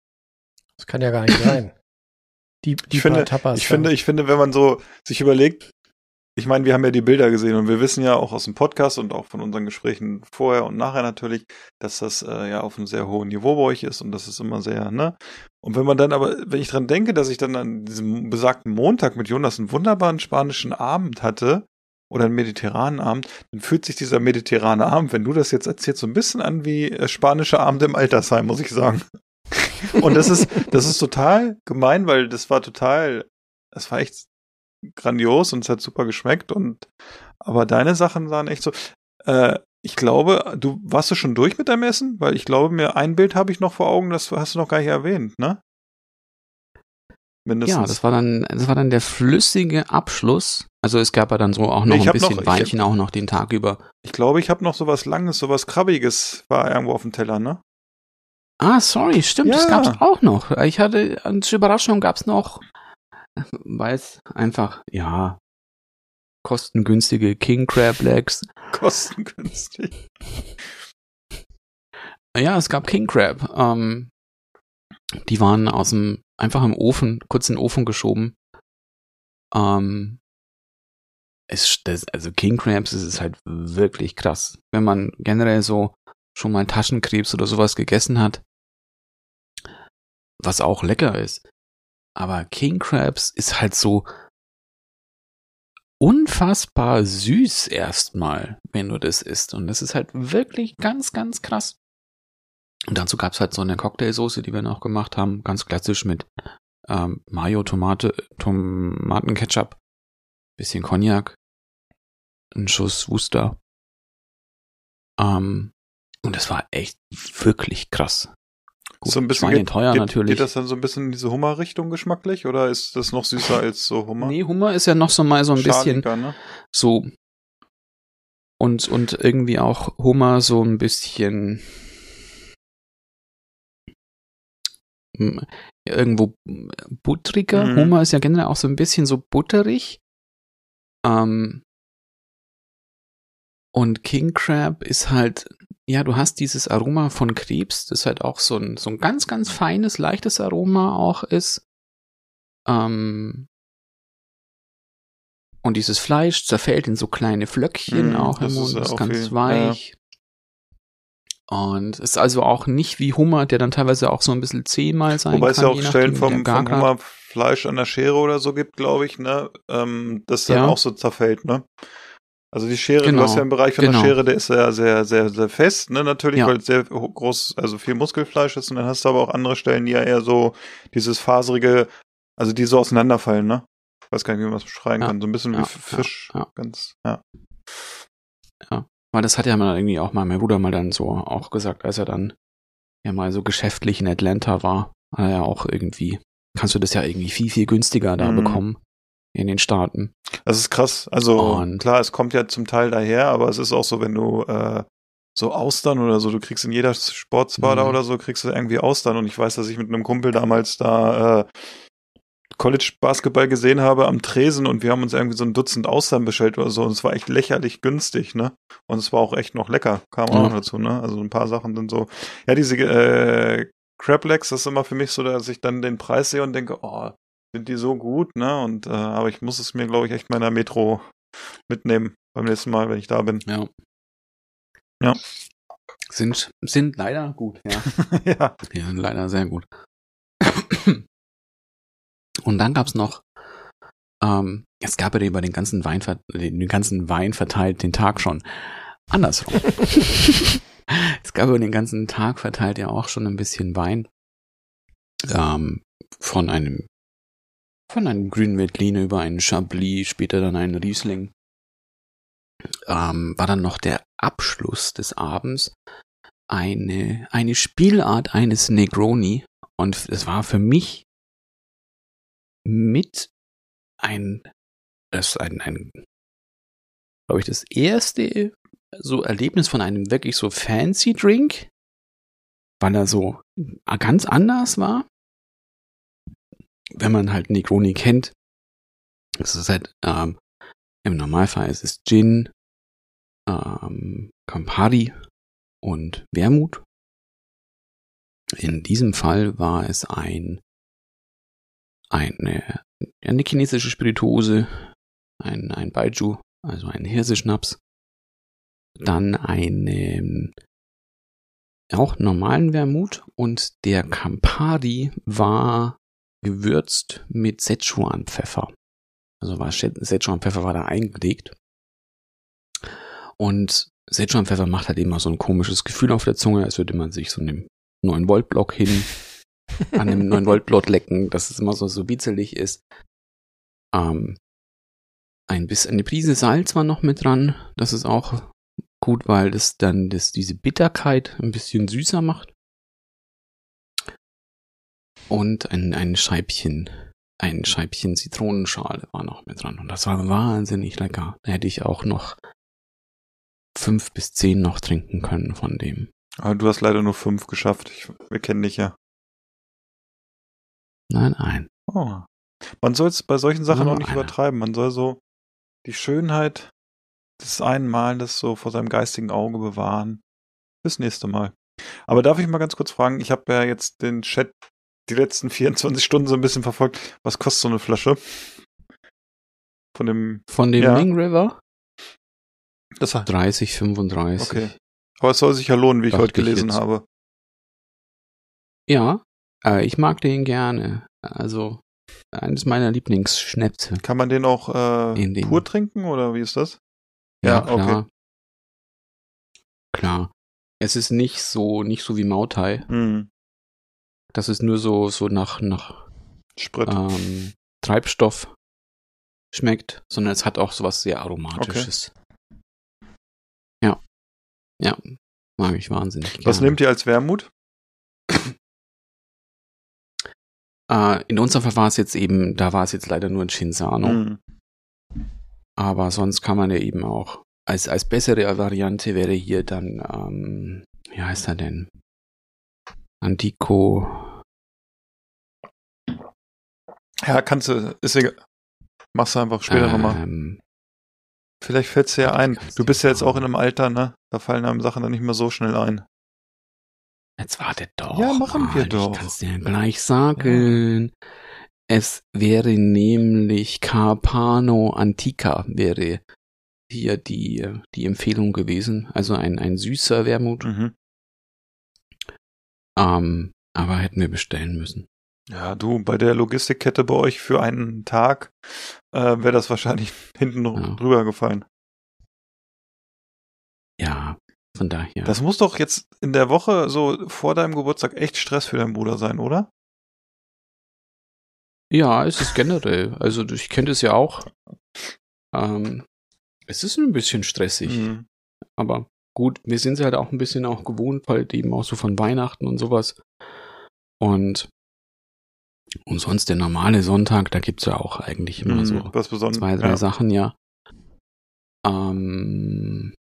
A: Das kann ja gar nicht sein. Die, die
C: ich finde,
A: Tapas
C: ich finde, ich finde, wenn man so sich überlegt, ich meine, wir haben ja die Bilder gesehen und wir wissen ja auch aus dem Podcast und auch von unseren Gesprächen vorher und nachher natürlich, dass das äh, ja auf einem sehr hohen Niveau bei euch ist und das ist immer sehr, ne? Und wenn man dann aber, wenn ich dran denke, dass ich dann an diesem besagten Montag mit Jonas einen wunderbaren spanischen Abend hatte oder einen mediterranen Abend, dann fühlt sich dieser mediterrane Abend, wenn du das jetzt erzählst, so ein bisschen an wie äh, spanische Abend im Altersheim, muss ich sagen. Und das ist, das ist total gemein, weil das war total, das war echt grandios und es hat super geschmeckt und aber deine Sachen sahen echt so. Äh, ich glaube, du warst du schon durch mit deinem Essen, weil ich glaube mir ein Bild habe ich noch vor Augen, das hast du noch gar nicht erwähnt, ne?
B: Mindestens. Ja, das war dann, das war dann der flüssige Abschluss. Also es gab ja dann so auch noch
C: ich
B: ein bisschen
C: noch- ich
B: Weinchen, auch noch den Tag über.
C: Ich glaube, ich habe noch sowas Langes, sowas Krabbiges war irgendwo auf dem Teller, ne?
B: Ah, sorry, stimmt, das
C: Ja.
B: gab's auch noch. Ich hatte, als Überraschung gab's noch, weil es einfach, ja, kostengünstige King Crab Legs.
C: Kostengünstig.
B: Ja, es gab King Crab. Ähm, die waren aus dem, einfach im Ofen, kurz in den Ofen geschoben. Ähm, es, das, also King Crabs, das ist halt wirklich krass. Wenn man generell so schon mal Taschenkrebs oder sowas gegessen hat, was auch lecker ist. Aber King Crabs ist halt so unfassbar süß erstmal, wenn du das isst. Und das ist halt wirklich ganz, ganz krass. Und dazu gab's halt so eine Cocktailsoße, die wir noch gemacht haben, ganz klassisch mit ähm, Mayo, Tomate, Tomatenketchup, bisschen Cognac, ein Schuss Wuster. Ähm, und das war echt wirklich krass. Gut,
C: so ein bisschen
B: Schweine teuer
C: geht,
B: natürlich.
C: Geht das dann so ein bisschen in diese Hummer-Richtung geschmacklich oder ist das noch süßer als so Hummer?
B: Nee, Hummer ist ja noch so mal so ein bisschen
C: Schaliger, ne?
B: so und und irgendwie auch Hummer so ein bisschen irgendwo buttriger.
C: Mhm.
B: Hummer ist ja generell auch so ein bisschen so butterig. Ähm, und King Crab ist halt, ja, du hast dieses Aroma von Krebs, das halt auch so ein, so ein ganz, ganz feines, leichtes Aroma auch ist. Ähm, und dieses Fleisch zerfällt in so kleine Flöckchen
C: Mm,
B: auch im
C: das ist
B: Mund, ist
C: auch
B: ganz
C: viel,
B: weich. Und ist also auch nicht wie Hummer, der dann teilweise auch so ein bisschen zäh mal sein
C: Wobei
B: kann.
C: es ja auch Stellen vom, vom Hummerfleisch an der Schere oder so gibt, glaube ich, ne? Ähm, das dann
B: Ja.
C: auch so zerfällt, ne? Also die Schere,
B: Genau,
C: du hast ja im Bereich von
B: genau.
C: der Schere, der ist ja sehr, sehr, sehr fest, ne? Natürlich,
B: Ja.
C: weil es sehr groß, also viel Muskelfleisch ist. Und dann hast du aber auch andere Stellen, die ja eher so dieses faserige, also die so auseinanderfallen, ne? Ich weiß gar nicht, wie man das beschreiben
B: Ja,
C: kann. So ein bisschen
B: ja,
C: wie Fisch.
B: ja, ja.
C: Ganz, ja.
B: Weil das hat ja mal irgendwie auch mal mein Bruder mal dann so auch gesagt, als er dann ja mal so geschäftlich in Atlanta war. Hat er ja auch irgendwie, kannst du das ja irgendwie viel, viel günstiger da
C: Mhm.
B: bekommen in den Staaten.
C: Das ist krass. Also
B: Und-
C: klar, es kommt ja zum Teil daher, aber es ist auch so, wenn du äh, so Austern oder so, du kriegst in jeder Sportsbar da
B: Mhm.
C: oder so, kriegst du irgendwie Austern. Und ich weiß, dass ich mit einem Kumpel damals da äh, College Basketball gesehen habe am Tresen und wir haben uns irgendwie so ein Dutzend Austern bestellt oder so und es war echt lächerlich günstig, ne? Und es war auch echt noch lecker, kam auch
B: Ja.
C: noch dazu, ne? Also ein paar Sachen sind so. Ja, diese äh, Crab Legs, das ist immer für mich so, dass ich dann den Preis sehe und denke, oh, sind die so gut, ne? Und äh, aber ich muss es mir, glaube ich, echt meiner Metro mitnehmen beim nächsten Mal, wenn ich da bin.
B: Ja.
C: Ja.
B: Sind, sind leider gut, ja.
C: ja.
B: Die sind leider sehr gut. Und dann gab's noch, ähm, es gab ja über den ganzen Wein, den ganzen Wein verteilt den Tag schon. Andersrum. es gab über den ganzen Tag verteilt ja auch schon ein bisschen Wein. Ähm, von einem, von einem grünen Veltliner über einen Chablis, später dann einen Riesling. Ähm, war dann noch der Abschluss des Abends eine, eine Spielart eines Negroni. Und es war für mich mit ein, das ein, ein glaube ich, das erste so Erlebnis von einem wirklich so fancy Drink, weil er so ganz anders war. Wenn man halt Negroni kennt, es ist halt, ähm, im Normalfall ist es Gin, ähm, Campari und Wermut. In diesem Fall war es ein eine, eine chinesische Spirituose, ein, ein Baijiu, also ein Hirseschnaps, dann einen auch normalen Wermut und der Campari war gewürzt mit Szechuan-Pfeffer. Also war Szechuan-Pfeffer war da eingelegt. Und Szechuan-Pfeffer macht halt immer so ein komisches Gefühl auf der Zunge, als würde man sich so einem 9-Volt-Block hin an einem 9-Volt-Block lecken, dass es immer so, so witzelig ist. Ähm, ein bisschen, eine Prise Salz war noch mit dran. Das ist auch gut, weil das dann das, diese Bitterkeit ein bisschen süßer macht. Und ein, ein Scheibchen ein Scheibchen Zitronenschale war noch mit dran und das war wahnsinnig lecker. Da hätte ich auch noch fünf bis zehn noch trinken können von dem.
C: Aber du hast leider nur fünf geschafft. Ich, wir kennen dich ja.
B: Nein, nein.
C: Oh. Man soll es bei solchen Sachen auch nicht
B: einer.
C: übertreiben. Man soll so die Schönheit des einen Males so vor seinem geistigen Auge bewahren. Bis nächste Mal. Aber darf ich mal ganz kurz fragen? Ich habe ja jetzt den Chat die letzten 24 Stunden so ein bisschen verfolgt. Was kostet so eine Flasche? Von dem.
B: Von dem
C: Ja.
B: Ming River
C: Das,
B: 30, 35.
C: okay. Aber es soll sich ja lohnen, wie ich heute
B: ich
C: gelesen
B: jetzt.
C: habe.
B: Ja, äh, ich mag den gerne. Also eines meiner Lieblingsschnäpse.
C: Kann man den auch äh,
B: In dem-
C: pur trinken oder wie ist das?
B: Ja,
C: Ja, okay.
B: klar. Klar. Es ist nicht so, nicht so wie Mautai.
C: Hm.
B: Das ist nur so, so nach, nach
C: Sprit.
B: ähm, Treibstoff schmeckt, sondern es hat auch sowas sehr Aromatisches. Ja. Ja. Mag ich wahnsinnig gerne.
C: Was nehmt ihr als Wermut?
B: Äh, in unserem Fall war es jetzt eben, da war es jetzt leider nur ein Cinzano.
C: Hm.
B: Aber sonst kann man ja eben auch, als, als bessere Variante wäre hier dann, ähm, wie heißt er denn? Antico.
C: Ja, kannst du, ist egal. Machst du einfach später nochmal.
B: ähm,
C: Vielleicht fällt's dir ja ein. Du bist ja jetzt auch in einem Alter, ne? Da fallen einem Sachen dann nicht mehr so schnell ein.
B: Jetzt wartet doch.
C: Ja, machen wir
B: mal,
C: doch.
B: Ich kann's dir gleich sagen. Es wäre nämlich Carpano Antica wäre hier die, die Empfehlung gewesen. Also ein, ein süßer Wermut.
C: Mhm.
B: Ähm, aber hätten wir bestellen müssen.
C: Ja, du, bei der Logistikkette bei euch für einen Tag äh, wäre das wahrscheinlich hinten
B: Ja.
C: drüber gefallen.
B: Ja, von daher.
C: Das muss doch jetzt in der Woche so vor deinem Geburtstag echt Stress für deinen Bruder sein, oder?
B: Ja, es ist generell. Also ich kenne das ja auch. Ähm, es ist ein bisschen stressig,
C: Mhm.
B: aber gut, wir sind es halt auch ein bisschen auch gewohnt, halt eben auch so von Weihnachten und sowas. Und, und sonst der normale Sonntag, da gibt's ja auch eigentlich immer
C: Mhm.
B: so zwei, drei
C: ja.
B: Sachen, ja. Ähm,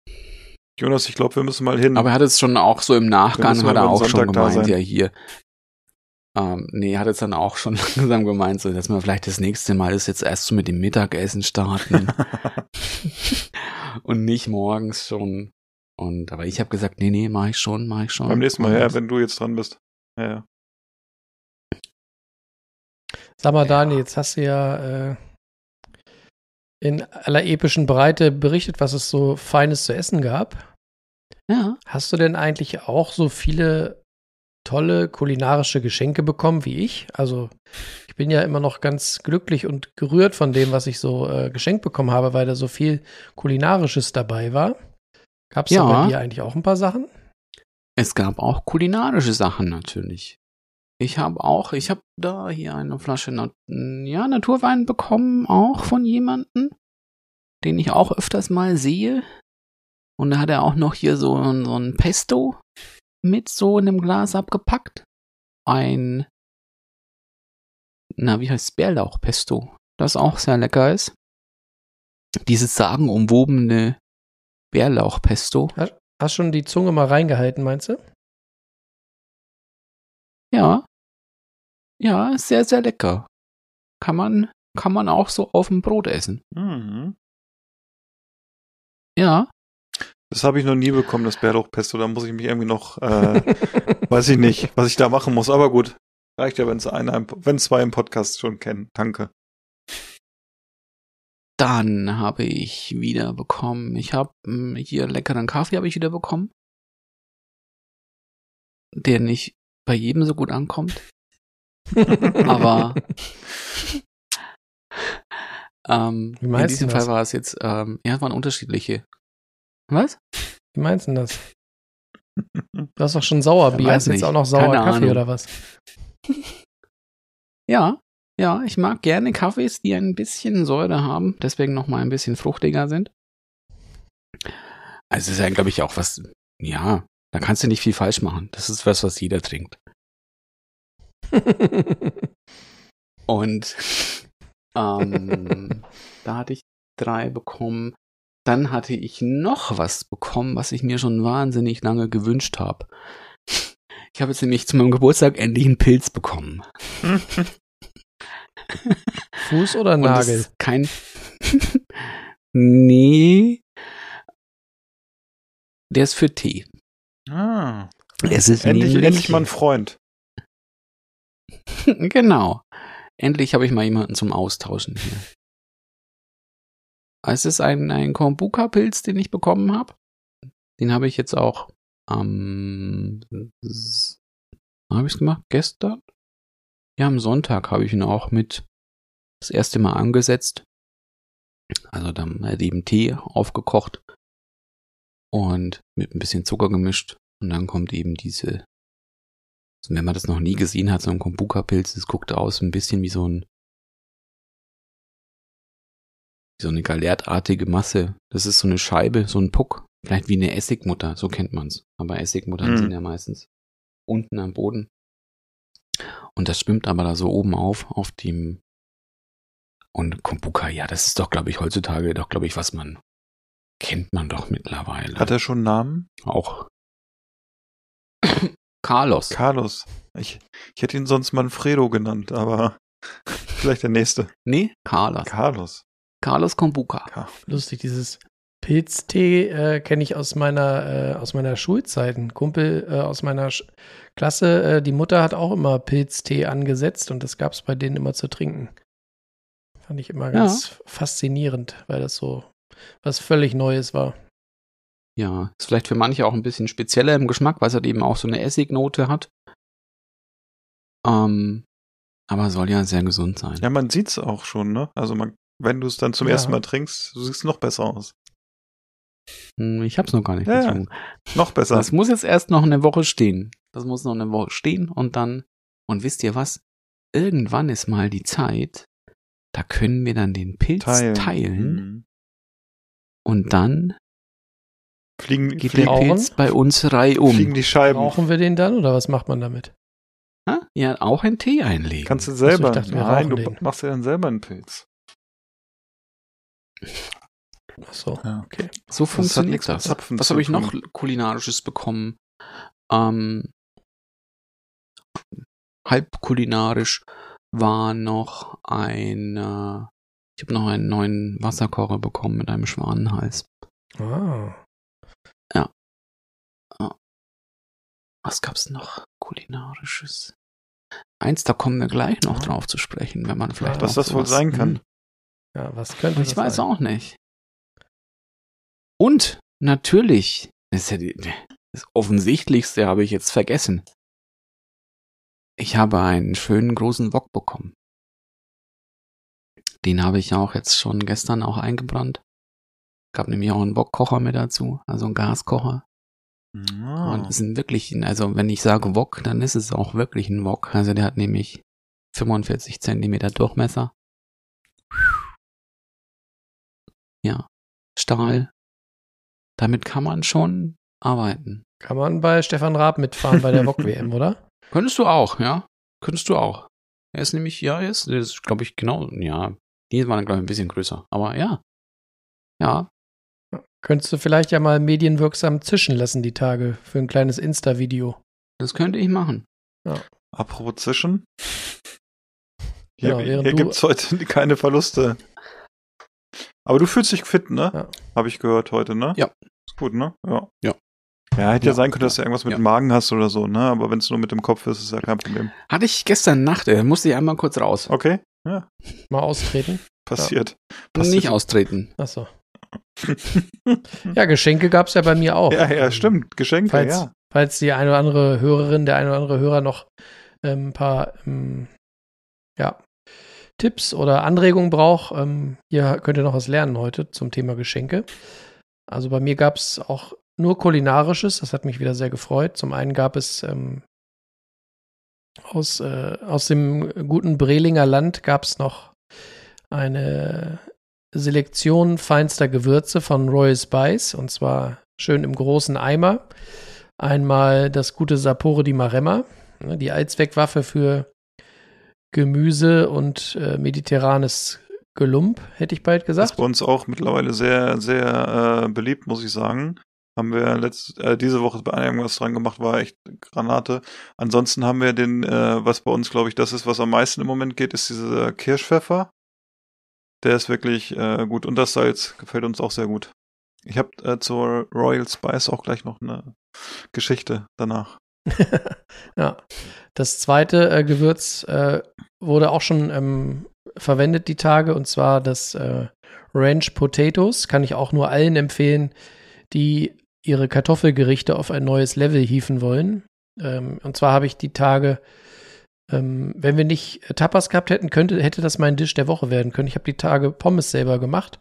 C: Jonas, ich glaube, wir müssen mal hin.
B: aber er hat es schon auch so im Nachgang, hat er auch schon
C: Sonntag da
B: gemeint, ja hier. Ähm, nee, er hat jetzt dann auch schon langsam gemeint, so, dass wir vielleicht das nächste Mal ist jetzt erst so mit dem Mittagessen starten und nicht morgens schon. Und aber ich habe gesagt, nee, nee, mach ich schon, mach ich schon.
C: Beim nächsten Mal,
B: Und-
C: ja, wenn du jetzt dran bist. Ja, ja.
A: Sag mal, Daniel, jetzt hast du ja äh, in aller epischen Breite berichtet, was es so Feines zu essen gab.
B: ja.
A: Hast du denn eigentlich auch so viele tolle kulinarische Geschenke bekommen wie ich? Also ich bin ja immer noch ganz glücklich und gerührt von dem, was ich so äh, geschenkt bekommen habe, weil da so viel kulinarisches dabei war. Gab es
B: Ja.
A: da bei dir eigentlich auch ein paar Sachen?
B: Es gab auch kulinarische Sachen natürlich. Ich habe auch, ich habe da hier eine Flasche Nat ja, Naturwein bekommen, auch von jemandem, den ich auch öfters mal sehe. Und da hat er auch noch hier so, so ein Pesto mit so in einem Glas abgepackt. Ein, na, wie heißt Bärlauchpesto, das auch sehr lecker ist. Dieses sagenumwobene Bärlauchpesto.
A: Hast schon die Zunge mal reingehalten, meinst du?
B: Ja. Ja, sehr, sehr lecker. Kann man, kann man auch so auf dem Brot essen.
C: Mhm.
B: Ja.
C: Das habe ich noch nie bekommen, das Bärlauchpesto. Da muss ich mich irgendwie noch, äh, weiß ich nicht, was ich da machen muss. Aber gut, reicht ja, wenn es einer, im- wenn zwei im Podcast schon kennen. Danke.
B: Dann habe ich wieder bekommen, ich habe mh, hier leckeren Kaffee habe ich wieder bekommen. Der nicht bei jedem so gut ankommt. Aber ähm,
A: Wie
B: in
A: meinst
B: diesem
A: du
B: Fall
A: das?
B: war es jetzt, ähm, ja, waren unterschiedliche. Was?
A: Wie meinst du denn das? Du hast doch schon Sauerbier.
B: Weiß
A: Hast jetzt
B: nicht.
A: auch noch sauer
B: Keine
A: Kaffee
B: Ahnung.
A: oder was?
B: Ja, ja, ich mag gerne Kaffees, die ein bisschen Säure haben, deswegen noch mal ein bisschen fruchtiger sind. Also es ist ja, glaube ich, auch was, ja, da kannst du nicht viel falsch machen. Das ist was, was jeder trinkt. Und ähm, da hatte ich drei bekommen. Dann hatte ich noch was bekommen, was ich mir schon wahnsinnig lange gewünscht habe. Ich habe jetzt nämlich zu meinem Geburtstag endlich einen Pilz bekommen.
A: Fuß oder Nagel?
B: ist kein. nee. Der ist für Tee.
C: Ah,
B: Es ist
C: endlich,
B: nämlich-
C: endlich mal ein Freund.
B: genau. Endlich habe ich mal jemanden zum Austauschen hier. Es ist ein, ein Kombuka-Pilz, den ich bekommen habe. Den habe ich jetzt auch am. wann habe ich es gemacht? Gestern? Ja, am Sonntag habe ich ihn auch mit das erste Mal angesetzt. Also dann halt eben Tee aufgekocht und mit ein bisschen Zucker gemischt. Und dann kommt eben diese also wenn man das noch nie gesehen hat, so ein Kombuka-Pilz, das guckt aus ein bisschen wie so ein wie so eine galertartige Masse. Das ist so eine Scheibe, so ein Puck. Vielleicht wie eine Essigmutter, so kennt man's. Aber Essigmuttern
C: Hm.
B: sind ja meistens unten am Boden. Und das schwimmt aber da so oben auf, auf dem und Kombuka, ja, das ist doch, glaube ich, heutzutage doch, glaube ich, was man kennt man doch mittlerweile.
C: Hat er schon einen Namen?
B: auch Carlos.
C: Carlos. Ich, ich hätte ihn sonst Manfredo genannt, aber vielleicht der nächste.
B: nee, Carlos.
C: Carlos.
B: Carlos Kombuka.
C: Ka-
A: Lustig, dieses Pilztee äh, kenne ich aus meiner, äh, aus meiner Schulzeit. Ein Kumpel äh, aus meiner Sch Klasse, äh, die Mutter hat auch immer Pilztee angesetzt und das gab es bei denen immer zu trinken. Fand ich immer ganz faszinierend, weil das so was völlig Neues war.
B: Ja, ist vielleicht für manche auch ein bisschen spezieller im Geschmack, weil es halt eben auch so eine Essignote hat. Ähm, aber soll ja sehr gesund sein.
C: Ja, man sieht's auch schon, ne? Also man, wenn du es dann zum
A: Ja.
C: ersten Mal trinkst, du siehst noch besser aus.
B: Hm, Ich hab's noch gar nicht
C: Ja, ja.
B: getrunken.
C: Noch besser.
B: Das muss jetzt erst noch eine Woche stehen. Das muss noch eine Woche stehen und dann, und wisst ihr was? Irgendwann ist mal die Zeit, da können wir dann den Pilz teilen,
C: Mhm.
B: Und dann
C: Fliegen,
B: geht
C: fliegen,
B: der Pilz bei uns reihum.
C: fliegen die Scheiben.
A: Rauchen wir den dann oder was macht man damit?
B: Ha? Ja, auch ein Tee einlegen.
C: Kannst du selber.
A: ich dachte, wir
C: Nein, du
A: den.
C: machst ja dann selber einen Pilz.
A: Ach so,
C: Ja.
A: okay.
B: So
C: hat
B: funktioniert das. Was habe ich noch kulinarisches bekommen? Ähm, halb kulinarisch war noch ein, äh, ich habe noch einen neuen Wasserkocher bekommen mit einem Schwanenhals.
A: Ah,
B: Was gab's noch kulinarisches? Eins, da kommen wir gleich noch
A: Ja.
B: drauf zu sprechen, wenn man vielleicht
C: Was
B: auch
C: das wohl sein kann.
B: Hm,
A: ja, was könnte
B: Ich
A: das
B: weiß
A: sein?
B: auch nicht. Und natürlich, das ist ja die, das Offensichtlichste habe ich jetzt vergessen. Ich habe einen schönen großen Wok bekommen. Den habe ich auch jetzt schon gestern auch eingebrannt. Gab nämlich auch einen Wokkocher mit dazu, also einen Gaskocher.
C: Ah.
B: Und es sind wirklich, also wenn ich sage Wok, dann ist es auch wirklich ein Wok. Also der hat nämlich 45 Zentimeter Durchmesser. Ja, Stahl. Damit kann man schon arbeiten.
A: Kann man bei Stefan Raab mitfahren bei der VOG-WM, oder?
B: Könntest du auch, ja? Könntest du auch. Er ist nämlich, ja, er ist, ist glaube ich, genau, ja. Die waren, glaube ich, ein bisschen größer. Aber ja. Ja,
A: Könntest du vielleicht ja mal medienwirksam zischen lassen die Tage für ein kleines Insta-Video.
B: das könnte ich machen.
C: Apropos Zischen. Hier,
A: Genau, während
C: hier
A: du-
C: gibt's heute keine Verluste. Aber du fühlst dich fit, ne?
A: Ja.
C: Habe ich gehört heute, ne?
B: Ja.
C: Ist gut, ne? Ja.
B: Ja.
C: Ja, hätte ja,
B: Ja.
C: sein können, dass du irgendwas mit
B: Ja.
C: dem Magen hast oder so, ne? Aber wenn es nur mit dem Kopf ist, ist ja kein Problem.
B: Hatte ich gestern Nacht, äh, musste ich einmal kurz raus.
C: Okay? Ja,
A: Mal austreten.
C: passiert. passiert.
B: Nicht austreten.
A: Achso. Ja, Geschenke gab es ja bei mir auch.
C: ja, ja, stimmt. Geschenke,
A: Falls,
C: ja.
A: falls die eine oder andere Hörerin, der eine oder andere Hörer noch ähm, ein paar ähm, ja, Tipps oder Anregungen braucht, ähm, hier könnt ihr noch was lernen heute zum Thema Geschenke. Also bei mir gab es auch nur kulinarisches, das hat mich wieder sehr gefreut. Zum einen gab es ähm, aus, äh, aus dem guten Brelinger Land gab es noch eine Selektion feinster Gewürze von Royal Spice und zwar schön im großen Eimer. Einmal das gute Sapore di Maremma, ne, die Allzweckwaffe für Gemüse und äh, mediterranes Gelump, hätte ich bald
C: Das
A: gesagt.
C: ist bei uns auch mittlerweile sehr, sehr äh, beliebt, muss ich sagen. Haben wir letzt, äh, diese Woche bei einem was dran gemacht, war echt Granate. Ansonsten haben wir den, äh, was bei uns, glaube ich, das ist, was am meisten im Moment geht, ist dieser Kirschpfeffer. Der ist wirklich äh, gut. Und das Salz gefällt uns auch sehr gut. Ich habe äh, zur Royal Spice auch gleich noch eine Geschichte danach.
A: ja. Das zweite äh, Gewürz äh, wurde auch schon ähm, verwendet die Tage und zwar das äh, Ranch Potatoes. Kann ich auch nur allen empfehlen, die ihre Kartoffelgerichte auf ein neues Level hieven wollen. Ähm, und zwar habe ich die Tage, ähm, wenn wir nicht äh, Tapas gehabt hätten, könnte, hätte das mein Dish der Woche werden können. Ich habe die Tage Pommes selber gemacht.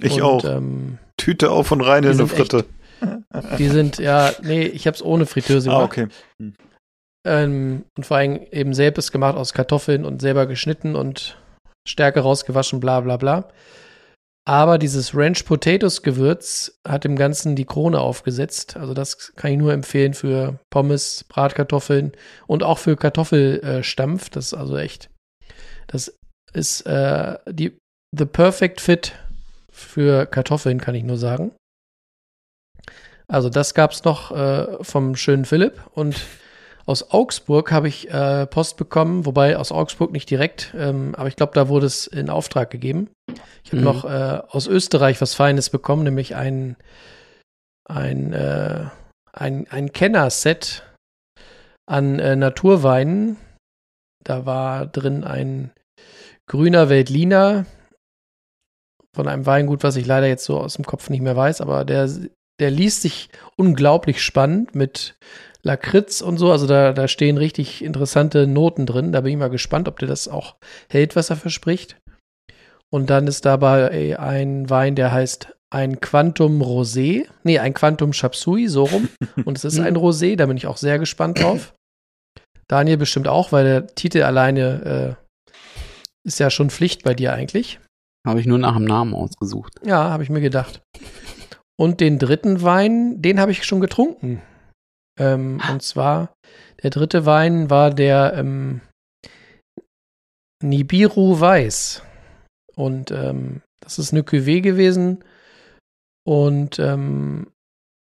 C: Ich
A: und,
C: auch.
A: Ähm,
C: Tüte auf und rein in eine
A: sind echt
C: Fritte.
A: die sind, ja, nee, ich habe es ohne Fritteuse
C: Ah,
A: gemacht.
C: okay.
A: Ähm, und vor allem eben selbst gemacht aus Kartoffeln und selber geschnitten und Stärke rausgewaschen, bla bla bla. Aber dieses Ranch Potatoes Gewürz hat dem Ganzen die Krone aufgesetzt. Also das kann ich nur empfehlen für Pommes, Bratkartoffeln und auch für Kartoffelstampf. Das ist also echt, das ist äh, die the perfect fit für Kartoffeln, kann ich nur sagen. Also das gab's noch äh, vom schönen Philipp und aus Augsburg habe ich äh, Post bekommen, wobei aus Augsburg nicht direkt, ähm, aber ich glaube, da wurde es in Auftrag gegeben. Ich habe
B: Mhm.
A: noch äh, aus Österreich was Feines bekommen, nämlich ein, ein, äh, ein, ein Kenner-Set an äh, Naturweinen. Da war drin ein grüner Veltliner von einem Weingut, was ich leider jetzt so aus dem Kopf nicht mehr weiß, aber der, der liest sich unglaublich spannend mit Lakritz und so. Also da, da stehen richtig interessante Noten drin. Da bin ich mal gespannt, ob der das auch hält, was er verspricht. Und dann ist dabei ein Wein, der heißt ein Quantum Rosé. Nee, ein Quantum Chapsui, so rum. Und es ist ein Rosé, da bin ich auch sehr gespannt drauf. Daniel bestimmt auch, weil der Titel alleine äh, ist ja schon Pflicht bei dir eigentlich.
B: Habe ich nur nach dem Namen ausgesucht.
A: Ja, habe ich mir gedacht. Und den dritten Wein, den habe ich schon getrunken. Ähm, und zwar, der dritte Wein war der ähm, Nibiru Weiß. Und ähm, das ist eine Cuvée gewesen. Und ähm,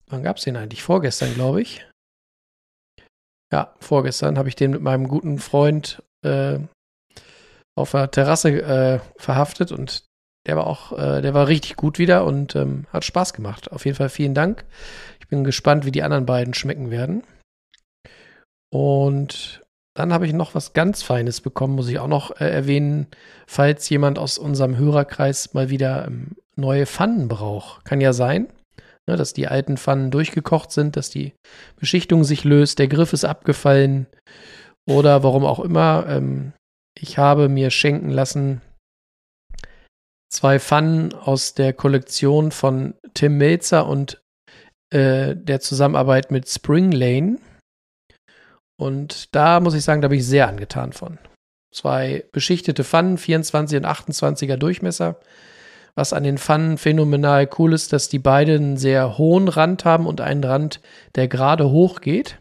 A: wann gab es den eigentlich? Vorgestern, glaube ich. Ja, vorgestern habe ich den mit meinem guten Freund äh, auf der Terrasse äh, verhaftet und der war auch, äh, der war richtig gut wieder und ähm, hat Spaß gemacht. Auf jeden Fall vielen Dank. Ich bin gespannt, wie die anderen beiden schmecken werden. Und dann habe ich noch was ganz Feines bekommen, muss ich auch noch äh, erwähnen, falls jemand aus unserem Hörerkreis mal wieder ähm, neue Pfannen braucht. Kann ja sein, ne, dass die alten Pfannen durchgekocht sind, dass die Beschichtung sich löst, der Griff ist abgefallen oder warum auch immer. Ähm, ich habe mir schenken lassen zwei Pfannen aus der Kollektion von Tim Melzer und äh, der Zusammenarbeit mit Spring Lane. Und da muss ich sagen, da bin ich sehr angetan von. Zwei beschichtete Pfannen, 24 und 28er Durchmesser. Was an den Pfannen phänomenal cool ist, dass die beiden einen sehr hohen Rand haben und einen Rand, der gerade hoch geht.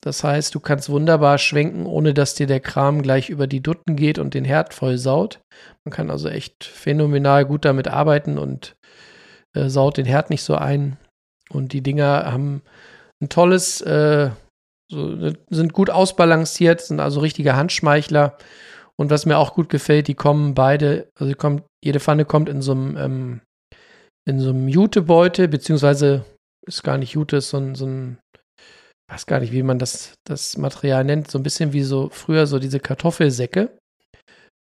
A: Das heißt, du kannst wunderbar schwenken, ohne dass dir der Kram gleich über die Dutten geht und den Herd voll saut. Man kann also echt phänomenal gut damit arbeiten und äh, saut den Herd nicht so ein. Und die Dinger haben ein tolles, äh, so, sind gut ausbalanciert, sind also richtige Handschmeichler. Und was mir auch gut gefällt, die kommen beide, also kommt, jede Pfanne kommt in so einem, ähm, in so einem Jutebeutel, beziehungsweise ist gar nicht Jute, ist so ein, so ein, weiß gar nicht, wie man das, das Material nennt, so ein bisschen wie so früher so diese Kartoffelsäcke.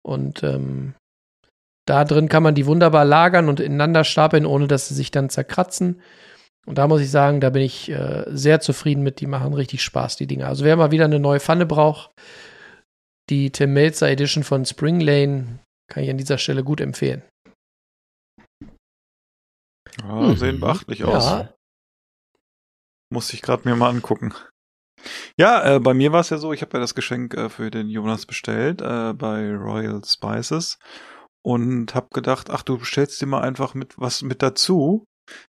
A: Und ähm, da drin kann man die wunderbar lagern und ineinander stapeln, ohne dass sie sich dann zerkratzen. Und da muss ich sagen, da bin ich äh, sehr zufrieden mit. Die machen richtig Spaß, die Dinger. Also wer mal wieder eine neue Pfanne braucht, die Tim Melzer Edition von Spring Lane, kann ich an dieser Stelle gut empfehlen.
C: Ja, sehen beachtlich aus.
A: Ja,
C: Muss ich gerade mir mal angucken. Ja, äh, bei mir war es ja so, ich habe ja das Geschenk äh, für den Jonas bestellt äh, bei Royal Spices und habe gedacht, ach, du bestellst dir mal einfach mit was mit dazu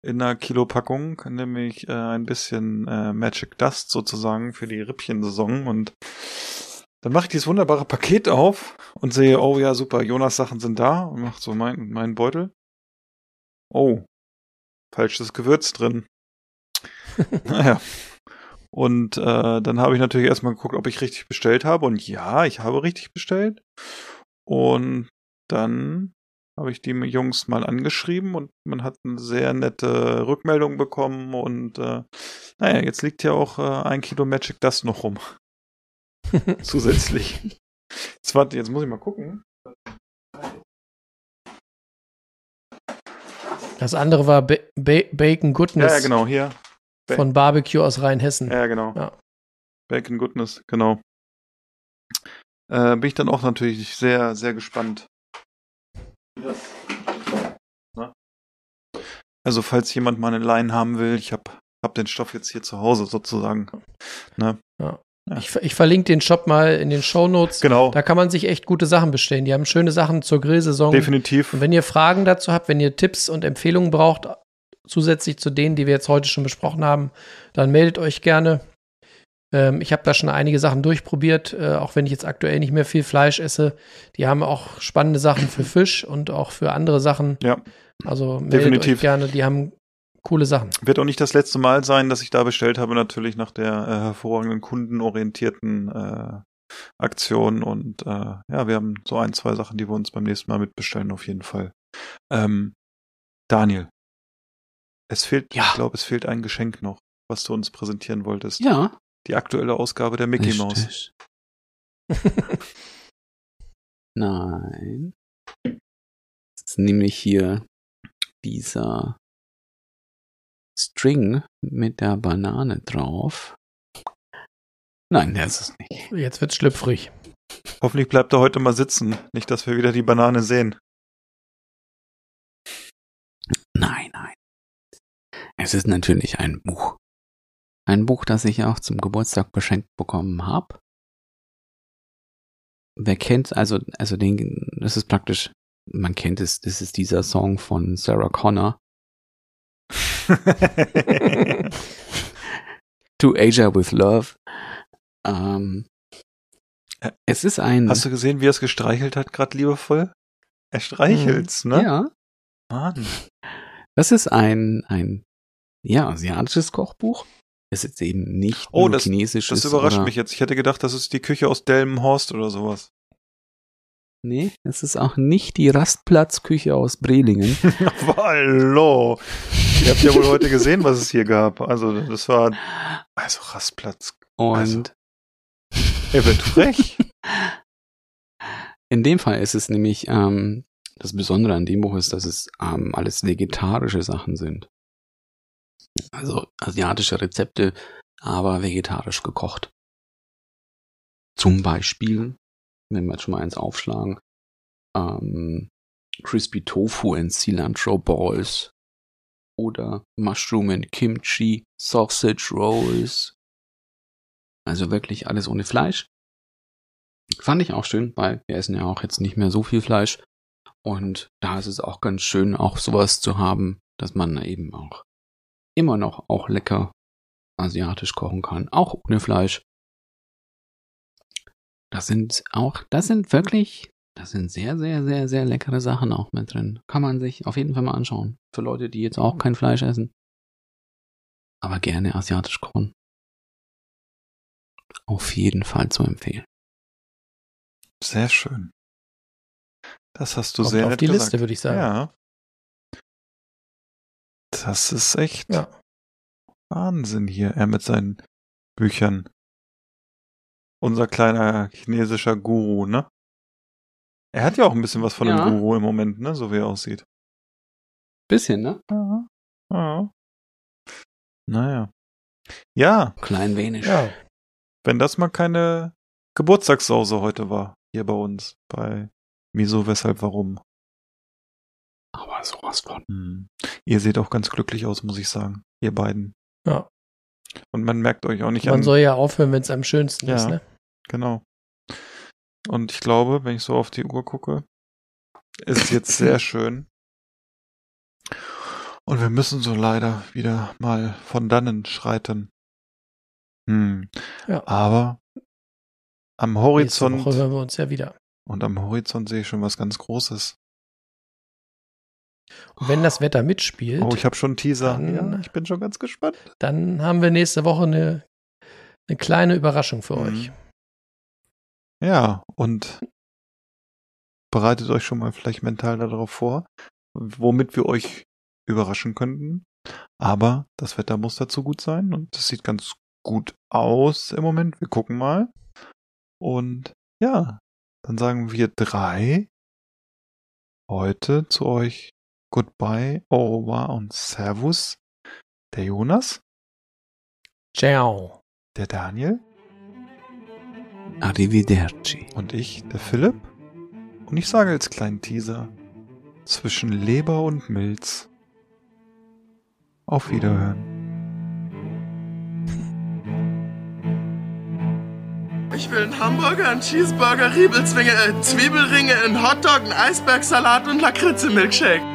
C: in einer Kilopackung, nämlich äh, ein bisschen äh, Magic Dust sozusagen für die Rippchensaison und dann mache ich dieses wunderbare Paket auf und sehe, oh ja, super, Jonas Sachen sind da und mache so meinen meinen Beutel. Oh, falsches Gewürz drin. naja. Und äh, dann habe ich natürlich erstmal geguckt, ob ich richtig bestellt habe. Und ja, ich habe richtig bestellt. Und dann habe ich die Jungs mal angeschrieben und man hat eine sehr nette Rückmeldung bekommen. Und äh, naja, jetzt liegt ja auch äh, ein Kilo Magic Dust noch rum. Zusätzlich. Jetzt, warte, jetzt muss ich mal gucken.
A: Das andere war ba ba Bacon Goodness
C: Ja, ja, genau, hier. Ba-
A: von Barbecue aus Rheinhessen.
C: Ja, genau.
A: Ja.
C: Bacon Goodness, genau. Äh, bin ich dann auch natürlich sehr, sehr gespannt. Na? Also, falls jemand mal eine Line haben will, ich habe hab den Stoff jetzt hier zu Hause sozusagen. Ne? Ja.
A: Ich, ver- ich verlinke den Shop mal in den Shownotes.
C: Genau,
A: Da kann man sich echt gute Sachen bestellen. Die haben schöne Sachen zur Grillsaison.
C: definitiv.
A: Und wenn ihr Fragen dazu habt, wenn ihr Tipps und Empfehlungen braucht, zusätzlich zu denen, die wir jetzt heute schon besprochen haben, dann meldet euch gerne. Ähm, ich habe da schon einige Sachen durchprobiert, äh, auch wenn ich jetzt aktuell nicht mehr viel Fleisch esse. Die haben auch spannende Sachen für Fisch und auch für andere Sachen.
C: Ja.
A: Also
C: Definitiv.
A: euch gerne, die haben coole Sachen.
C: Wird auch nicht das letzte Mal sein, dass ich da bestellt habe, natürlich nach der äh, hervorragenden kundenorientierten äh, Aktion. Und äh, ja, wir haben so ein, zwei Sachen, die wir uns beim nächsten Mal mitbestellen, auf jeden Fall. Ähm, Daniel, es fehlt,
B: Ja.
C: ich glaube, es fehlt ein Geschenk noch, was du uns präsentieren wolltest.
B: Ja.
C: Die aktuelle Ausgabe der Mickey Mouse.
B: richtig. Nein. Das ist nämlich hier dieser String mit der Banane drauf. Nein, der ist es nicht.
A: Jetzt wird's schlüpfrig.
C: Hoffentlich bleibt er heute mal sitzen. Nicht, dass wir wieder die Banane sehen.
B: Nein, nein. Es ist natürlich ein Buch. Ein Buch, das ich auch zum Geburtstag beschenkt bekommen habe. Wer kennt, also, also den, das ist praktisch, man kennt es, das ist dieser Song von Sarah Connor. To Asia with Love. Ähm, es ist ein.
C: Hast du gesehen, wie er es gestreichelt hat, gerade liebevoll? Er streichelt's, ne?
B: Ja.
C: Mann.
B: Das ist ein, ein, ja, asiatisches Kochbuch. Es ist eben nicht
C: Oh,
B: nur
C: das-
B: chinesisches.
C: Das überrascht
B: oder,
C: mich jetzt. Ich hätte gedacht, das ist die Küche aus Delmenhorst oder sowas.
B: Nee, es ist auch nicht die Rastplatzküche aus Brelingen.
C: Aber hallo. Ihr habt ja wohl heute gesehen, was es hier gab. Also, das war, also Rastplatz.
B: Und
C: Also. Er wird frech.
B: in dem Fall ist es nämlich, ähm, das Besondere an dem Buch ist, dass es ähm, alles vegetarische Sachen sind. Also asiatische Rezepte, aber vegetarisch gekocht. Zum Beispiel, wenn wir jetzt schon mal eins aufschlagen, ähm, Crispy Tofu and Cilantro Balls oder Mushroom and Kimchi Sausage Rolls. Also wirklich alles ohne Fleisch. Fand ich auch schön, weil wir essen ja auch jetzt nicht mehr so viel Fleisch. Und da ist es auch ganz schön, auch sowas zu haben, dass man eben auch immer noch auch lecker asiatisch kochen kann, auch ohne Fleisch. Das sind auch, das sind wirklich, das sind sehr, sehr, sehr, sehr leckere Sachen auch mit drin. Kann man sich auf jeden Fall mal anschauen. Für Leute, die jetzt auch kein Fleisch essen, aber gerne asiatisch kochen. Auf jeden Fall zu empfehlen.
C: Sehr schön. Das hast du
A: Kommt
C: sehr
A: auf
C: nett
A: die
C: gesagt.
A: Liste, würde ich sagen.
C: Ja. Das ist echt
A: Ja.
C: Wahnsinn hier, er mit seinen Büchern. Unser kleiner chinesischer Guru, ne? Er hat ja auch ein bisschen was von
B: Ja.
C: einem Guru im Moment, ne? So wie er aussieht.
B: Bisschen, ne?
C: Ja. ja. Naja. Ja,
B: Klein wenig.
A: Ja,
C: wenn das mal keine Geburtstagssause heute war, hier bei uns, bei Wieso, Weshalb, Warum.
B: Aber sowas von.
C: Hm. Ihr seht auch ganz glücklich aus, muss ich sagen, ihr beiden.
A: ja.
C: Und man merkt euch auch nicht
A: Man
C: an.
A: soll ja aufhören, wenn es am schönsten
C: Ja.
A: ist. Ne?
C: Genau. Und ich glaube, wenn ich so auf die Uhr gucke, ist es jetzt sehr schön. Und wir müssen so leider wieder mal von dannen schreiten. Hm.
A: Ja.
C: Aber Am
A: Nächste
C: Horizont.
A: Woche hören wir uns ja wieder.
C: Und am Horizont sehe ich schon was ganz Großes.
A: Und wenn das Wetter mitspielt,
C: Oh, ich habe schon einen Teaser.
A: Dann-
C: ja, ich bin schon ganz gespannt.
A: dann haben wir nächste Woche eine, eine kleine Überraschung für
C: Mhm.
A: euch.
C: Ja, und bereitet euch schon mal vielleicht mental darauf vor, womit wir euch überraschen könnten. Aber das Wetter muss dazu gut sein und es sieht ganz gut aus im Moment. Wir gucken mal. Und ja, dann sagen wir drei heute zu euch Goodbye, au revoir und Servus. Der Jonas,
A: Ciao.
C: der Daniel
B: Arrivederci.
C: und ich, der Philipp. Und ich sage als kleinen Teaser, zwischen Leber und Milz. Auf Wiederhören.
D: Ich will einen Hamburger, einen Cheeseburger, Riebelzwinge, äh, Zwiebelringe, einen Hotdog, einen Eisbergsalat und Lakritze-Milkshake.